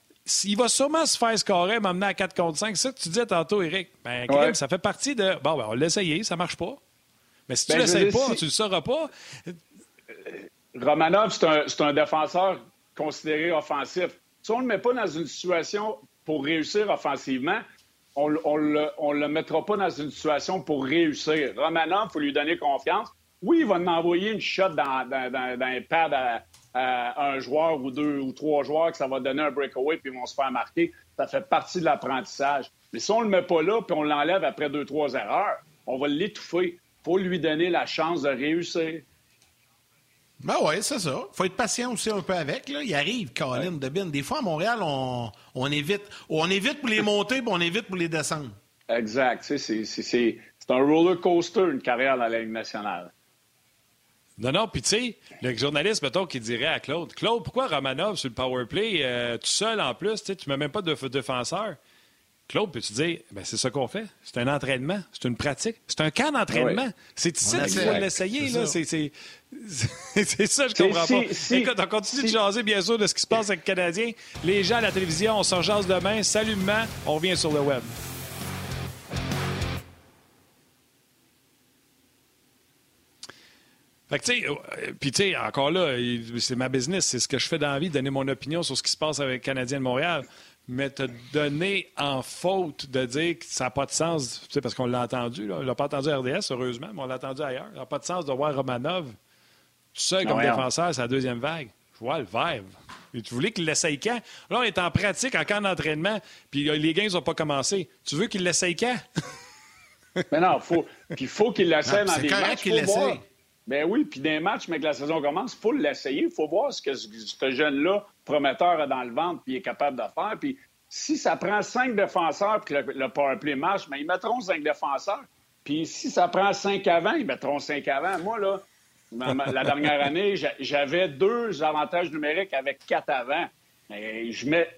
Il va sûrement se faire scorer, m'amener à 4 contre 5. C'est ça que tu disais tantôt, Eric. Ben, ça fait partie de. Bon, ben, on l'a essayé, ça marche pas. Mais si tu ne ben, l'essayes pas, tu le sauras pas. Romanov, c'est un, défenseur considéré offensif. Si on ne le met pas dans une situation pour réussir offensivement, on ne le, mettra pas dans une situation pour réussir. Romanov, il faut lui donner confiance. Oui, il va m'envoyer une shot dans, dans, dans, un pad à, un joueur ou deux ou trois joueurs que ça va donner un breakaway puis ils vont se faire marquer. Ça fait partie de l'apprentissage. Mais si on ne le met pas là puis on l'enlève après deux, trois erreurs, on va l'étouffer. Il faut lui donner la chance de réussir. Ben oui, c'est ça. faut être patient aussi un peu avec. Là. Il arrive, Colin, de Bin. Des fois, à Montréal, on, on évite. On évite pour les monter, puis on évite pour les descendre. Exact. C'est un roller coaster, une carrière dans la Ligue nationale. Non, non, puis tu sais, le journaliste, mettons, qui dirait à Claude Claude, pourquoi Romanov sur le power play, euh, tout seul en plus, tu ne mets même pas de défenseur? Claude, peux-tu dire, ben, c'est ça qu'on fait? C'est un entraînement, c'est une pratique, c'est un camp d'entraînement. C'est ici qu'il faut l'essayer. C'est [LAUGHS] ça, je comprends pas. Écoute, on continue de jaser, bien sûr, de ce qui se passe avec le Canadien. Les gens à la télévision, on s'en jase demain. Salut, on revient sur le web. Fait que, tu sais, euh, puis, tu sais, encore là, c'est ma business, c'est ce que je fais dans la vie, donner mon opinion sur ce qui se passe avec le Canadien de Montréal. Mais te donner en faute de dire que ça n'a pas de sens, tu sais, parce qu'on l'a entendu, là. on l'a pas entendu à RDS, heureusement, mais on l'a entendu ailleurs. Ça n'a pas de sens de voir Romanov tout seul comme défenseur, c'est la deuxième vague. Je vois le verbe. Et tu voulais qu'il l'essaye quand? Là, on est en pratique, en camp d'entraînement, puis euh, les gains n'ont pas commencé. Tu veux qu'il l'essaye quand? mais non, faut, il faut qu'il [LAUGHS] l'essaye dans des matchs. qu'il l'essaye. Ben oui, puis des matchs, mais que la saison commence, il faut l'essayer. Il faut voir ce que ce jeune-là, prometteur, a dans le ventre, puis est capable de faire. Puis si ça prend cinq défenseurs, puis que le, powerplay marche, mais ben, ils mettront cinq défenseurs. Puis si ça prend cinq avant, ils mettront cinq avant. Moi, là, la dernière [LAUGHS] année, j'avais deux avantages numériques avec quatre avant.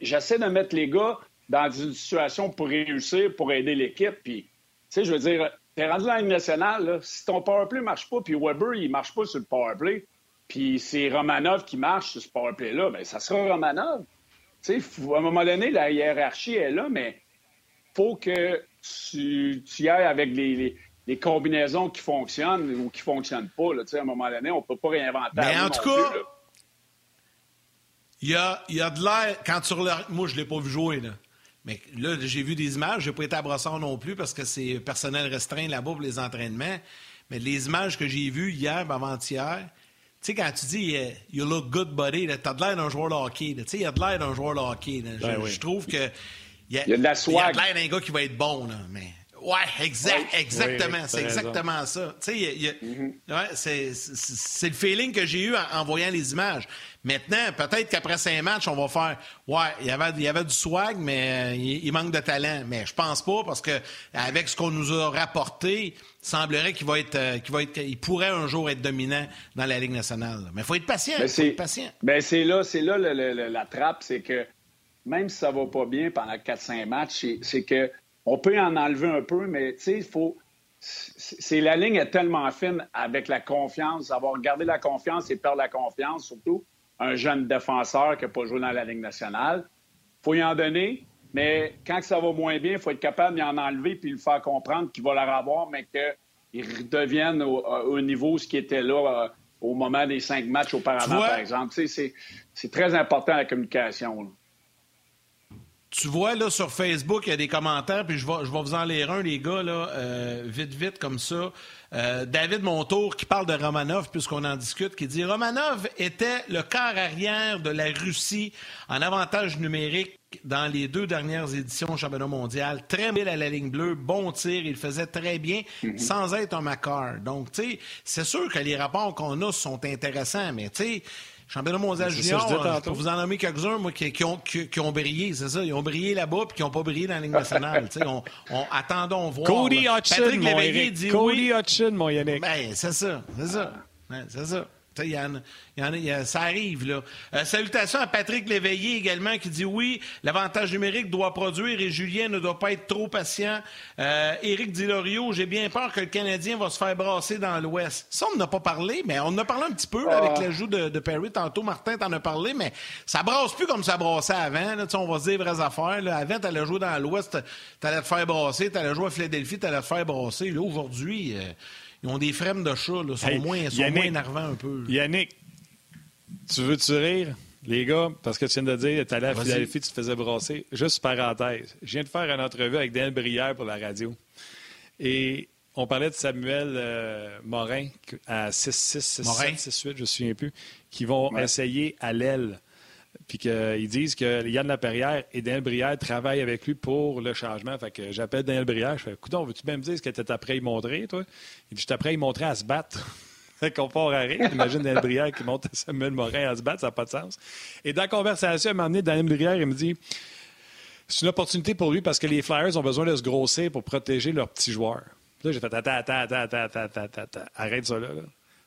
J'essaie de mettre les gars dans une situation pour réussir, pour aider l'équipe. Puis, tu sais, je veux dire, T'es rendu dans la Ligue nationale, si ton powerplay ne marche pas, puis Weber, il ne marche pas sur le powerplay, puis c'est Romanov qui marche sur ce powerplay-là, bien, ça sera Romanov. Tu sais, à un moment donné, la hiérarchie est là, mais faut que tu, tu y ailles avec les, combinaisons qui fonctionnent ou qui ne fonctionnent pas. Là, à un moment donné, on ne peut pas réinventer. Mais en tout cas, il y a, y a, de l'air. Quand tu Moi, je ne l'ai pas vu jouer. Là. Mais là, j'ai vu des images. Je n'ai pas été à Brossard non plus parce que c'est personnel restreint là-bas pour les entraînements. Mais les images que j'ai vues hier, avant-hier, tu sais, quand tu dis euh, You look good, buddy, tu as de l'air d'un joueur de hockey. Tu sais, il y a de l'air d'un joueur de hockey. Ben je, trouve que. Il y a, de la Il y a de l'air d'un gars qui va être bon, là, mais Ouais, exact, exactement. c'est exactement ça. Tu sais, c'est le feeling que j'ai eu en, voyant les images. Maintenant, peut-être qu'après cinq matchs, on va faire Ouais, il y avait, il y avait du swag, mais euh, il, manque de talent. Mais je pense pas parce que avec ce qu'on nous a rapporté, il semblerait qu'il va être, euh, qu'il va être, il pourrait un jour être dominant dans la Ligue nationale. Mais il faut être patient. Faut être patient. C'est là, c'est là la trappe, c'est que même si ça va pas bien pendant 4-5 matchs, c'est que on peut en enlever un peu, mais tu sais, il faut. C'est la ligne est tellement fine avec la confiance, avoir gardé la confiance et perdre la confiance, surtout un jeune défenseur qui n'a pas joué dans la Ligue nationale. Il faut y en donner, mais quand ça va moins bien, il faut être capable d'y en enlever puis le faire comprendre qu'il va la revoir, mais qu'il redevienne au, niveau ce qui était là euh, au moment des cinq matchs auparavant, par exemple. C'est très important la communication. Tu vois, là, sur Facebook, il y a des commentaires, puis je vais, je vais vous en lire un, les gars, là, euh, vite, vite, comme ça. Euh, David Montour qui parle de Romanov, puisqu'on en discute, qui dit Romanov était le quart arrière de la Russie en avantage numérique dans les deux dernières éditions championnat mondial. Très bien à la ligne bleue, bon tir, il faisait très bien mhm. sans être un Macar. Donc, tu sais, c'est sûr que les rapports qu'on a sont intéressants, mais tu sais, Championnat mondial junior, je, peux vous en nommer quelques-uns moi, qui, qui, ont, qui, ont, brillé, c'est ça. Ils ont brillé là-bas puis qui n'ont pas brillé dans la Ligue nationale. on, on, attendons voir. Cody Hudson, mon Dit Cody Hudson, mon Yannick. Ben, c'est ça, c'est ça. c'est ça. Il y en, y en a, ça arrive, là. Euh, salutations à Patrick Léveillé également qui dit oui, l'avantage numérique doit produire et Julien ne doit pas être trop patient. Euh, Éric Dilorio, j'ai bien peur que le Canadien va se faire brasser dans l'Ouest. Ça, on n'a pas parlé, mais on en a parlé un petit peu avec ah. l'ajout de, de, Perry. Tantôt, Martin t'en a parlé, mais ça brasse plus comme ça brassait avant. Là. On va se dire vraies affaires. Là. Avant, t'allais jouer dans l'Ouest, t'allais te faire brasser. T'allais jouer à Philadelphie, t'allais te faire brasser. Là, aujourd'hui... Euh, ils ont des frèmes de chat, là, sont, moins, sont moins énervants un peu. Yannick, tu veux-tu rire? Les gars, parce que tu viens de dire, tu allais à Philadelphie, tu te faisais brasser. Juste parenthèse, je viens de faire une entrevue avec Daniel Brière pour la radio. Et on parlait de Samuel euh, Morin à 6-6, 6-7, 6-8, je ne me souviens plus, qui vont essayer à l'aile puis qu'ils disent que Yann Laperrière et Daniel Brière travaillent avec lui pour le changement. Fait que j'appelle Daniel Brière, je fais Écoute, veux-tu même dire ce que tu à y montrer, toi? Il dit J'étais prêt à y montrer à se battre. [LAUGHS] qu'on part à rire. Imagine Daniel Brière qui monte à Samuel Morin à se battre, ça n'a pas de sens. Et dans la conversation, à moment donné, Daniel Brière, il me dit C'est une opportunité pour lui parce que les Flyers ont besoin de se grossir pour protéger leurs petits joueurs. Là, j'ai fait attends, attends, attends, attends, arrête ça là.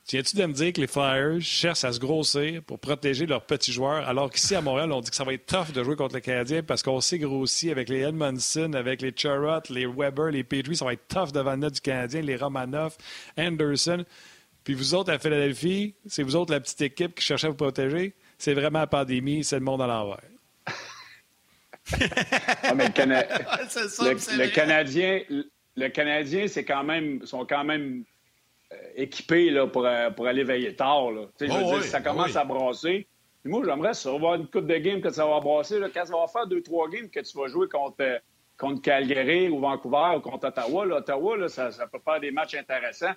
Tiens-tu de me dire que les Flyers cherchent à se grossir pour protéger leurs petits joueurs, alors qu'ici à Montréal, on dit que ça va être tough de jouer contre les Canadiens parce qu'on s'est grossi avec les Edmondson, avec les Charrot, les Weber, les Petrie, ça va être tough devant le net du Canadien, les Romanoff, Anderson. Puis vous autres à Philadelphie, c'est vous autres la petite équipe qui cherchait à vous protéger. C'est vraiment la pandémie, c'est le monde à l'envers. ah, mais le, [LAUGHS] Canadien, le Canadien, c'est quand même, sont quand même équipé là, pour, euh, pour, aller veiller tard. Là. je veux dire, ça commence à brasser. moi, j'aimerais ça avoir une coupe de games que ça va brasser. Là, quand ça va faire deux, trois games que tu vas jouer contre, euh, contre Calgary ou Vancouver ou contre Ottawa, là, Ottawa, là, ça, ça, peut faire des matchs intéressants.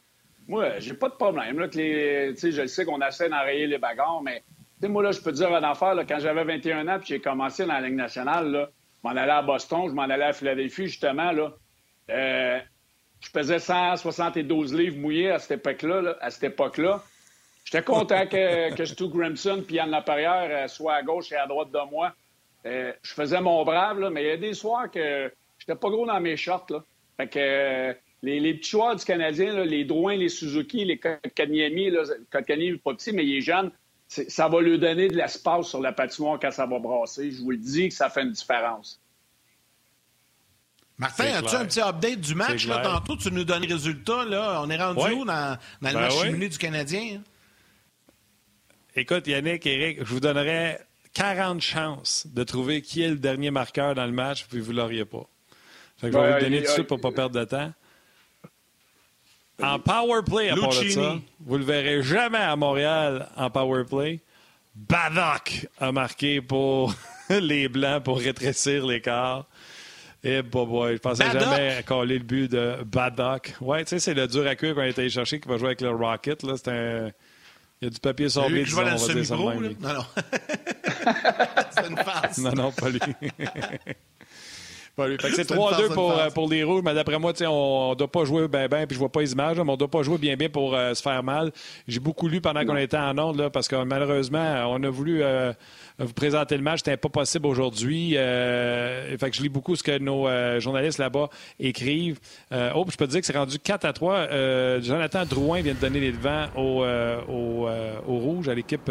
Moi, j'ai pas de problème. Là, que les, je le sais qu'on essaie d'enrayer les bagarres, mais moi, là, je peux te dire une affaire. Là, quand j'avais 21 ans puis j'ai commencé dans la Ligue nationale, là, je m'en allais à Boston, je m'en allais à Philadelphie, justement. Là, euh, je pesais 172 livres mouillés à cette époque-là. à cette époque-là. J'étais content que, Stu Grimson puis Yann Laperrière euh, soient à gauche et à droite de moi. Euh, je faisais mon brave, mais il y a des soirs que j'étais pas gros dans mes shorts. Fait que euh, les, petits joueurs du Canadien, les Drouin, les Suzuki, les Kotkaniemi, Kotkaniemi pas petit, mais il est jeune, ça va lui donner de l'espace sur la patinoire quand ça va brasser. Je vous le dis que ça fait une différence. Martin, as-tu un petit update du match? Là, tantôt, tu nous donnes les résultats. Là. On est rendu où dans, dans le ben match oui. du Canadien? Écoute, Yannick, Eric, je vous donnerais 40 chances de trouver qui est le dernier marqueur dans le match, puis vous ne l'auriez pas. Fait que je vais ben, vous donner tout suite pour ne pas perdre de temps. En power play, à part de ça, vous ne le verrez jamais à Montréal en power play. Badoc a marqué pour [LAUGHS] les Blancs pour rétrécir l'écart. Eh, boy, boy, je pensais jamais coller le but de Baddock. Ouais, tu sais, c'est le dur à cuire qu'on a été chercher qui va jouer avec le Rocket. Là. C'est un... Il y a du papier sorbier, disons, on va dire ça même. Non, non. [LAUGHS] c'est une farce. non, non, pas lui. [LAUGHS] c'est 3-2 pour, euh, pour, les Rouges, mais d'après moi, on ne doit pas jouer bien, bien, puis je vois pas les images, mais on ne doit pas jouer bien, bien pour euh, se faire mal. J'ai beaucoup lu pendant qu'on était en onde, là, parce que malheureusement, on a voulu euh, vous présenter le match. C'était pas possible aujourd'hui. que je lis beaucoup ce que nos journalistes là-bas écrivent. oh, je peux te dire que c'est rendu 4 à 3. Jonathan Drouin vient de donner les devants au, au, au Rouge, à l'équipe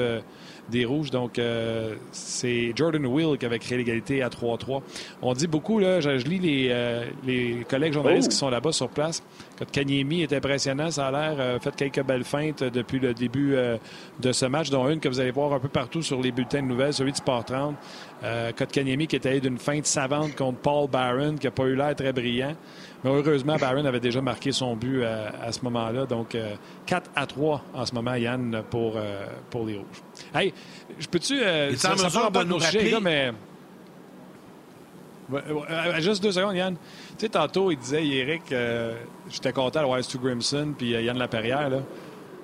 des Rouges. Donc, euh, c'est Jordan Will qui avait créé l'égalité à 3-3. On dit beaucoup, là, je, lis les, euh, les, collègues journalistes qui oh! sont là-bas sur place. Kanyemi est impressionnant, ça a l'air. Euh, fait quelques belles feintes depuis le début de ce match, dont une que vous allez voir un peu partout sur les bulletins de nouvelles, celui de Sport 30. Euh, Kotkaniemi qui était allé d'une feinte savante contre Paul Barron, qui n'a pas eu l'air très brillant. Mais heureusement, Barron avait déjà marqué son but à, ce moment-là. Donc, 4 à 3 en ce moment, Yann, pour, pour les Rouges. Hey, je peux-tu. Euh, ça. Gars, mais. juste deux secondes, Yann. Tu sais, tantôt, il disait, Eric, euh, j'étais content de voir Stu Grimson puis euh, Yann Laperrière. Là.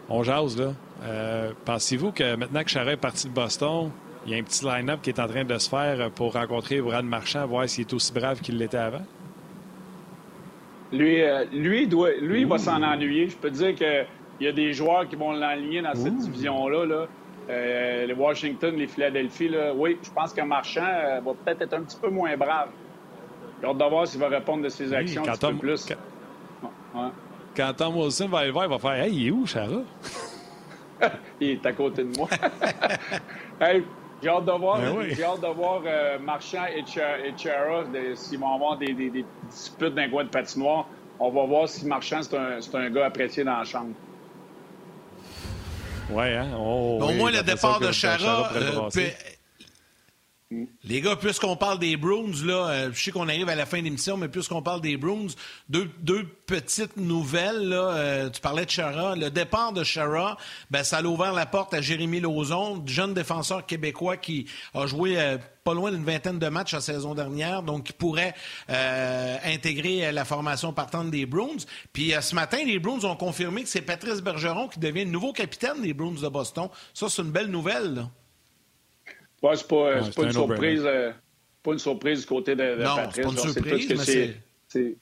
On jase, là. Euh, pensez-vous que maintenant que Charret est parti de Boston, il y a un petit line-up qui est en train de se faire pour rencontrer Brad Marchand, voir s'il est aussi brave qu'il l'était avant? Lui, lui, doit, lui il va s'en ennuyer. Je peux te dire qu'il y a des joueurs qui vont l'enligner dans cette division-là. Là. Euh, les Washington, les Philadelphie, là, oui, je pense qu'un marchand euh, va peut-être être un petit peu moins brave. J'ai hâte de voir s'il va répondre de ses actions un petit peu plus. Quand... Tom Wilson va aller voir, il va faire Hey, il est où, Chara? [LAUGHS] il est à côté de moi. [LAUGHS] j'ai hâte de voir, ben j'ai hâte de voir euh, Marchand et, Chara s'ils vont avoir des, des, des disputes d'un coin de patinoire. On va voir si Marchand, c'est un, un gars apprécié dans la chambre. Ouais, hein? Oh, Au moins, le départ de Chara. Les gars, puisqu'on parle des Bruins, là, euh, je sais qu'on arrive à la fin de l'émission, mais puisqu'on parle des Bruins, deux, petites nouvelles. Euh, tu parlais de Chara. Le départ de Chara, ben, ça a ouvert la porte à Jérémy Lauzon, jeune défenseur québécois qui a joué euh, pas loin d'une vingtaine de matchs la saison dernière, donc qui pourrait intégrer la formation partante des Bruins. Puis ce matin, les Bruins ont confirmé que c'est Patrice Bergeron qui devient le nouveau capitaine des Bruins de Boston. Ça, c'est une belle nouvelle. Ouais, c'est pas, pas une surprise. Euh, pas une surprise du côté de, de non, Patrice. Pas une surprise, mais c'est...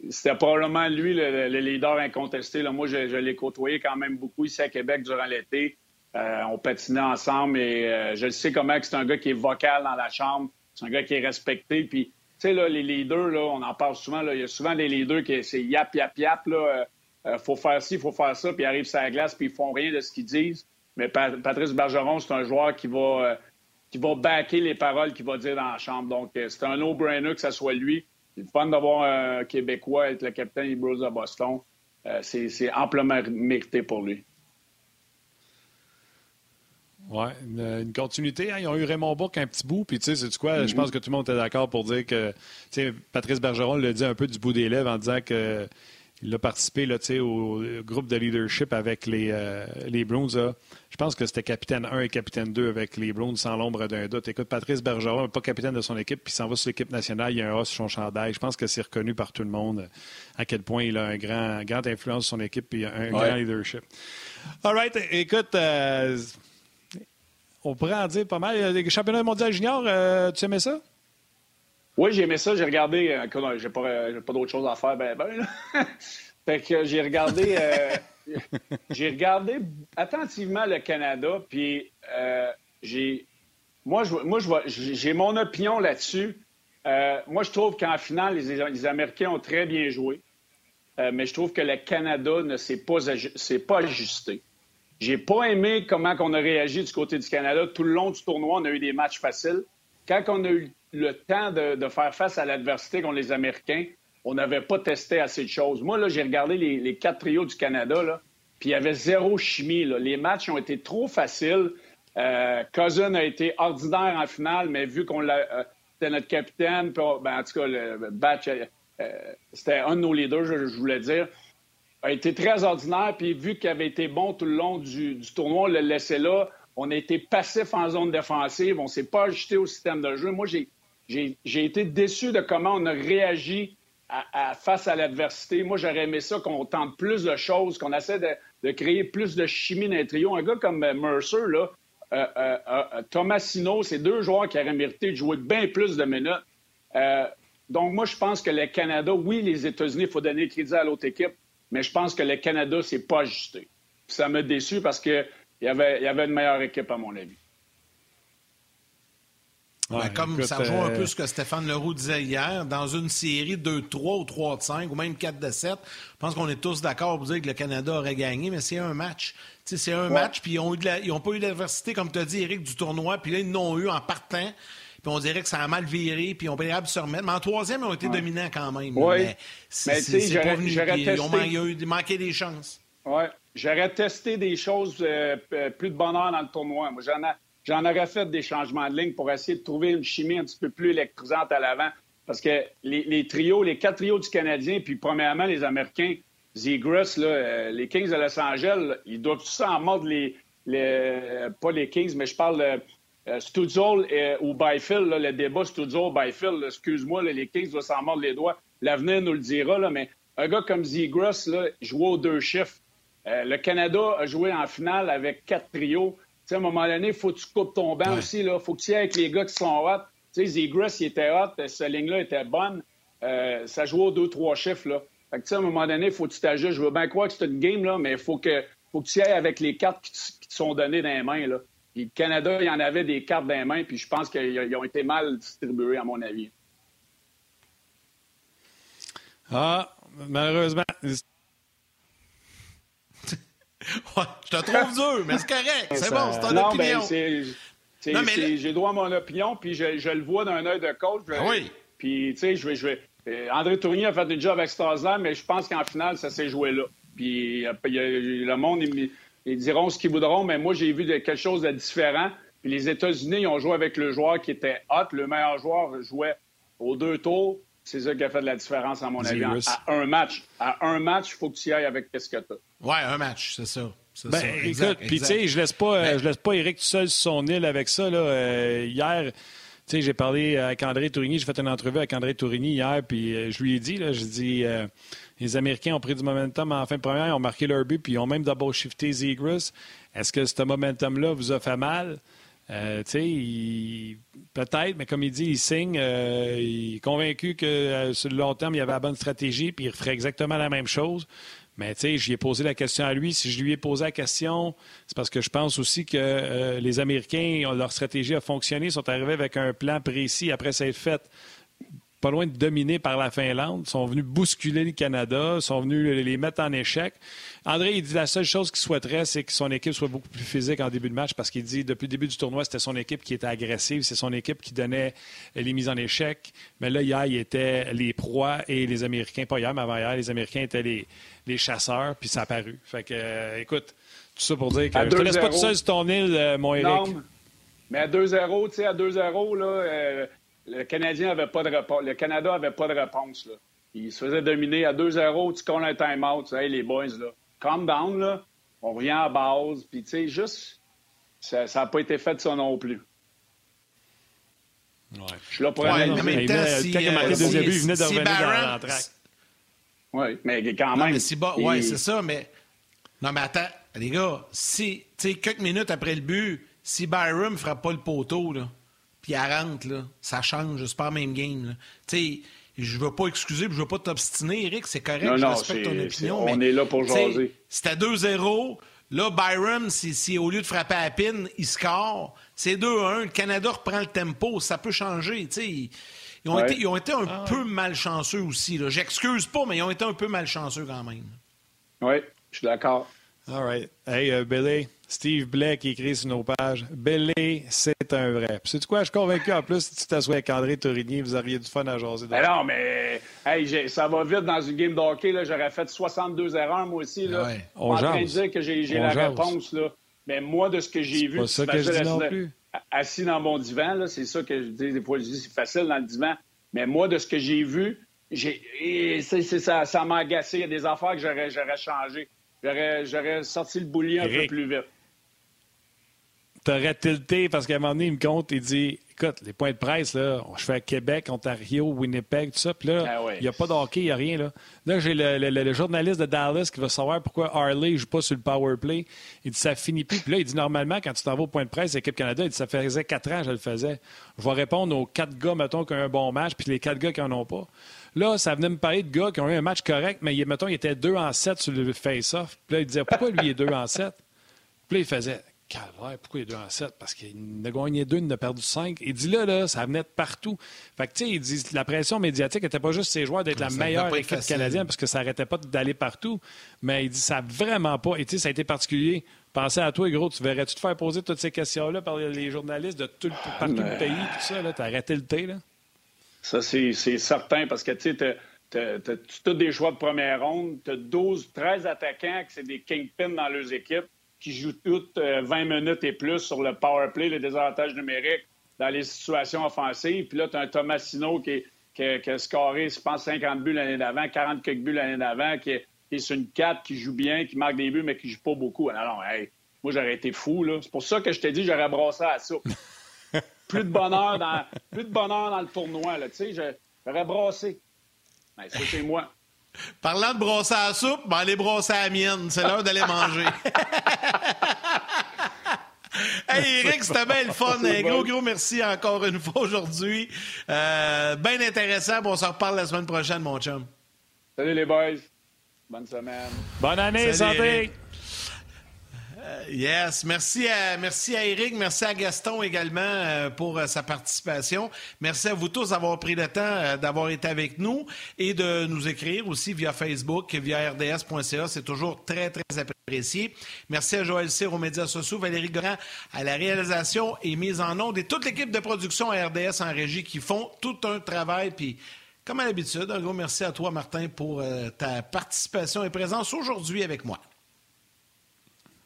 C'était probablement lui le, leader incontesté. Là. Moi, je, je l'ai côtoyé quand même beaucoup ici à Québec durant l'été. Euh, on patinait ensemble et euh, je sais comment c'est un gars qui est vocal dans la chambre. C'est un gars qui est respecté. Puis, tu sais, là, les leaders, là, on en parle souvent. Là, il y a souvent des leaders qui c'est yap, yap, yap. Là, faut faire ci, faut faire ça. Puis ils arrivent sur la glace, puis ils font rien de ce qu'ils disent. Mais Patrice Bergeron, c'est un joueur qui va qui va backer les paroles qu'il va dire dans la chambre. Donc, euh, c'est un no-brainer que ce soit lui. C'est fun d'avoir un Québécois être le capitaine des Bros à Boston. Euh, c'est amplement mérité pour lui. Oui, une, continuité. Hein. Ils ont eu Raymond Bourque un petit bout, puis tu sais, c'est quoi? Je mm-hmm. pense que tout le monde est d'accord pour dire que, Patrice Bergeron le dit un peu du bout des lèvres en disant que il a participé là, au groupe de leadership avec les, euh, les Bruins. Je pense que c'était capitaine 1 et capitaine 2 avec les Bruins sans l'ombre d'un doute. Écoute, Patrice Bergeron n'est pas capitaine de son équipe, puis s'en va sur l'équipe nationale, il y a un os sur son chandail. Je pense que c'est reconnu par tout le monde euh, à quel point il a un grand, grande influence sur son équipe et un grand leadership. All right, écoute, euh, on pourrait en dire pas mal. Les championnats mondial junior, tu aimais ça? Oui, j'ai aimé ça. J'ai regardé. Euh, j'ai pas, euh, pas d'autre chose à faire. Ben, ben, [LAUGHS] fait que j'ai regardé. Euh, [LAUGHS] j'ai regardé attentivement le Canada. Puis j'ai. Moi, je, moi, j'ai mon opinion là-dessus. moi, je trouve qu'en finale, les, Américains ont très bien joué. mais je trouve que le Canada ne s'est pas, pas ajusté. J'ai pas aimé comment on a réagi du côté du Canada. Tout le long du tournoi, on a eu des matchs faciles. Quand on a eu le temps de, faire face à l'adversité contre les Américains, on n'avait pas testé assez de choses. Moi, là, j'ai regardé les, quatre trios du Canada, là, puis il y avait zéro chimie. Les matchs ont été trop faciles. Euh, Cousin a été ordinaire en finale, mais vu qu'on l'a, euh, c'était notre capitaine, ben, en tout cas, le batch, euh, c'était un de nos leaders, je, voulais dire, a été très ordinaire. Puis vu qu'il avait été bon tout le long du, tournoi, on l'a laissé là. On a été passif en zone défensive. On ne s'est pas ajusté au système de jeu. Moi, j'ai j'ai été déçu de comment on a réagi face à l'adversité. Moi, j'aurais aimé ça qu'on tente plus de choses, qu'on essaie de, créer plus de chimie dans les trio. Un gars comme euh, Mercer, là, euh, euh, Thomas Sino, c'est deux joueurs qui auraient mérité de jouer bien plus de minutes. donc, moi, je pense que le Canada, oui, les États-Unis, il faut donner le crédit à l'autre équipe, mais je pense que le Canada, c'est pas ajusté. ça m'a déçu parce qu'il y avait une meilleure équipe, à mon avis. Ben, comme ça rejoint un peu euh, ce que Stéphane Leroux disait hier, dans une série de 3 ou 3 de 5 ou même 4 de 7, je pense qu'on est tous d'accord pour dire que le Canada aurait gagné, mais c'est un match. C'est un match, puis ils n'ont pas eu l'adversité, comme tu as dit, Eric, du tournoi, puis là, ils n'ont eu en partant. Puis on dirait que ça a mal viré, puis on peut se remettre. Mais en troisième, ils ont été dominants quand même. Oui. Mais, c'est pas venu. Ils ont manqué des chances. Oui. J'aurais testé des choses euh, plus de bonheur dans le tournoi. Moi, j'en ai J'en aurais fait des changements de ligne pour essayer de trouver une chimie un petit peu plus électrisante à l'avant. Parce que les, trios, les quatre trios du Canadien, puis premièrement, les Américains, Zegras, euh, les Kings de Los Angeles, ils doivent tous en mordre les, les, pas les Kings, mais je parle de euh, ou Byfield, le débat Studzol-Byfield, excuse-moi, les Kings doivent s'en mordre les doigts. L'avenir nous le dira, là, mais un gars comme Zegras jouait aux deux chiffres. Euh, le Canada a joué en finale avec quatre trios à un moment donné, il faut que tu coupes ton banc aussi. Il faut que tu y ailles avec les gars qui sont hot. Tu sais, Zegras, il était hot, cette ligne-là était bonne. Euh, ça jouait aux deux, trois chiffres. Là. Fait que, à un moment donné, il faut que tu t'ajustes. Je veux bien croire que c'est une game, là, mais il faut que, faut que tu y ailles avec les cartes qui, te sont données dans les mains. Là. Puis, le Canada, il y en avait des cartes dans les mains, puis je pense qu'ils ont été mal distribués, à mon avis. Ah, malheureusement, Ouais, je te trouve [LAUGHS] dur, mais c'est correct. C'est bon, c'est ton non, ben, opinion. J'ai droit à mon opinion, puis je, le vois d'un œil de coach. Ah oui. Puis, tu sais, je vais, je vais... Euh, André Tournier a fait des job extraordinaire, mais je pense qu'en finale, ça s'est joué là. Puis, le monde, ils, diront ce qu'ils voudront, mais moi, j'ai vu quelque chose de différent. Puis, les États-Unis, ils ont joué avec le joueur qui était hot. Le meilleur joueur jouait aux deux tours. C'est ça qui a fait de la différence, à mon avis. À un match. À un match, il faut que tu y ailles avec ce que tu as. Oui, un match, c'est ça. Ben, ça. écoute, puis tu sais, je laisse pas, ben je laisse pas Eric tout seul sur son île avec ça. Là. Euh, hier, tu sais, j'ai parlé avec André Tourigny, j'ai fait une entrevue avec André Tourigny hier, puis euh, je lui ai dit, là, je dis, euh, les Américains ont pris du momentum en fin de première, ils ont marqué leur but, puis ils ont même double shifté Zegras. Est-ce que ce momentum-là vous a fait mal? Euh, peut-être, mais comme il dit, il signe. Euh, il est convaincu que euh, sur le long terme, il avait la bonne stratégie, puis il ferait exactement la même chose. Mais tu sais, j'y ai posé la question à lui. Si je lui ai posé la question, c'est parce que je pense aussi que les Américains, leur stratégie a fonctionné, sont arrivés avec un plan précis après s'être fait pas loin de dominer par la Finlande, sont venus bousculer le Canada, sont venus les mettre en échec. André, il dit la seule chose qu'il souhaiterait, c'est que son équipe soit beaucoup plus physique en début de match parce qu'il dit depuis le début du tournoi, c'était son équipe qui était agressive, c'est son équipe qui donnait les mises en échec. Mais là, hier, il était les proies et les Américains, pas hier, mais avant hier, les Américains étaient les, chasseurs, puis ça a paru. Fait que, euh, écoute, tout ça pour dire que je te laisse pas tout seul sur ton île, euh, mon Eric. mais à 2-0, tu sais, à 2-0, là, euh, le Canadien avait pas de réponse. Le Canada n'avait pas de réponse. Là. Il se faisait dominer à 2-0, tu connais un time-out. Hey, les boys, là, calm down, là. On revient à base. Puis, tu sais, juste, ça n'a pas été fait de ça non plus. Ouais. Je suis là pour ouais, mais même temps, si, quand il a marqué euh, il venait de revenir dans l'entraque. Oui, mais quand même. Non, mais si Oui, c'est ça, mais... Non, mais attends, les gars, si, tu sais, quelques minutes après le but, si Byron ne frappe pas le poteau, là, puis elle rentre, là, ça change, c'est pas la même game. Tu sais, je veux pas excuser, je veux pas t'obstiner, Eric, c'est correct, je respecte ton opinion. on est là pour jaser. C'était 2-0. Là, Byron, si, au lieu de frapper à la pine, il score, c'est 2-1. Le Canada reprend le tempo, ça peut changer. Ils ont, été, ils ont été un ah peu malchanceux aussi. J'excuse pas, mais ils ont été un peu malchanceux quand même. Oui, je suis d'accord. All right. Hey, uh, Billy, Steve Blake qui écrit sur nos pages. Bellé, c'est un vrai. Puis, sais quoi? Je suis convaincu, en plus, si tu t'assois avec André Tourigny, vous auriez du fun à jaser. Ben non, mais hey, ça va vite dans une game d'hockey. J'aurais fait 62 erreurs, moi aussi. Là. Ouais. On en train de dire que j'ai la réponse. Là. Mais moi, de ce que j'ai vu... C'est ça que je dis non plus. Assis dans mon divan, c'est ça que je dis. Des fois, je dis c'est facile dans le divan. Mais moi, de ce que j'ai vu, j'ai, ça, ça m'a agacé. Il y a des affaires que j'aurais changé. J'aurais sorti le boulier un peu plus vite. T'aurais tilté parce qu'à un moment donné, il me compte, il dit Écoute, les points de presse, là, je fais Québec, Ontario, Winnipeg, tout ça. Puis là, Ah il n'y a pas de hockey, il n'y a rien. Là, là j'ai le, le- le journaliste de Dallas qui va savoir pourquoi Harley ne joue pas sur le power play. Il dit Ça finit plus. Puis là, il dit Normalement, quand tu t'en vas au point de presse, l'équipe Canada, il dit Ça faisait quatre ans que je le faisais. Je vais répondre aux quatre gars, mettons, qui ont eu un bon match, puis les quatre gars qui n'en ont pas. Là, ça venait me parler de gars qui ont eu un match correct, mais mettons, il était 2 en 7 sur le face-off. Puis là, il disait Pourquoi lui, il est 2 en 7 Puis là, il faisait Calvaire, pourquoi il est 2 en 7 Parce qu'il en a gagné 2, il en a perdu 5. Il dit là, là, ça venait de partout. Fait que, tu sais, il dit la pression médiatique n'était pas juste ses joueurs d'être la meilleure équipe facile. canadienne parce que ça n'arrêtait pas d'aller partout. Mais il dit ça n'a vraiment pas. Et tu sais, ça a été particulier. Pensez à toi, gros, tu verrais-tu te faire poser toutes ces questions-là par les journalistes de tout, le- partout le Mais- pays, tout ça, là, t'as arrêté le thé, là? Ça, c'est certain parce que tu sais, t'as tous des choix de première ronde. Tu as 12, 13 attaquants qui c'est des kingpins dans leurs équipes qui jouent toutes euh, 20 minutes et plus sur le power play, le désavantage numérique dans les situations offensives. Puis là, tu as un Tomasino qui, est- qui, a- qui a scoré, je pense, 50 buts l'année d'avant, 40 quelques buts l'année d'avant, qui, est- qui est sur une 4, qui joue bien, qui marque des buts, mais qui joue pas beaucoup. Alors, non, hey, moi, j'aurais été fou. là. C'est pour ça que je t'ai dit j'aurais brassé à soupe. [LAUGHS] plus de bonheur dans plus de bonheur dans le tournoi là, tu sais, je- j'aurais brassé. Ben, ça c'est moi. Parlant de brosser à la soupe, ben allez brosser à la mienne. C'est l'heure d'aller manger. [LAUGHS] Hey Eric, c'était bien le fun. Un gros, gros merci encore une fois aujourd'hui. Euh, bien intéressant. Bon, on se reparle la semaine prochaine, mon chum. Salut les boys. Bonne semaine. Bonne année, Salut, santé! Eric. Yes, merci à, merci à Eric, merci à Gaston également euh, pour euh, sa participation. Merci à vous tous d'avoir pris le temps euh, d'avoir été avec nous et de nous écrire aussi via Facebook, via rds.ca. C'est toujours très, très apprécié. Merci à Joël Cyr aux médias sociaux, Valérie Grand à la réalisation et mise en onde et toute l'équipe de production à RDS en régie qui font tout un travail. Puis, comme à l'habitude, un gros merci à toi, Martin, pour euh, ta participation et présence aujourd'hui avec moi.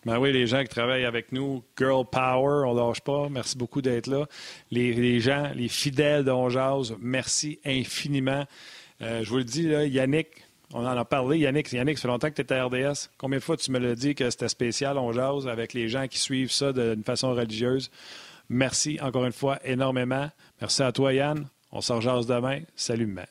Ben oui, les gens qui travaillent avec nous, Girl Power, on lâche pas. Merci beaucoup d'être là. Les, gens, les fidèles d'On Jazz, merci infiniment. Euh, je vous le dis, là, Yannick, on en a parlé. Yannick, Yannick, ça fait longtemps que tu étais à RDS. Combien de fois tu me l'as dit que c'était spécial, On Jazz, avec les gens qui suivent ça d'une façon religieuse? Merci encore une fois énormément. Merci à toi, Yann. On se rejase demain. Salut, maman.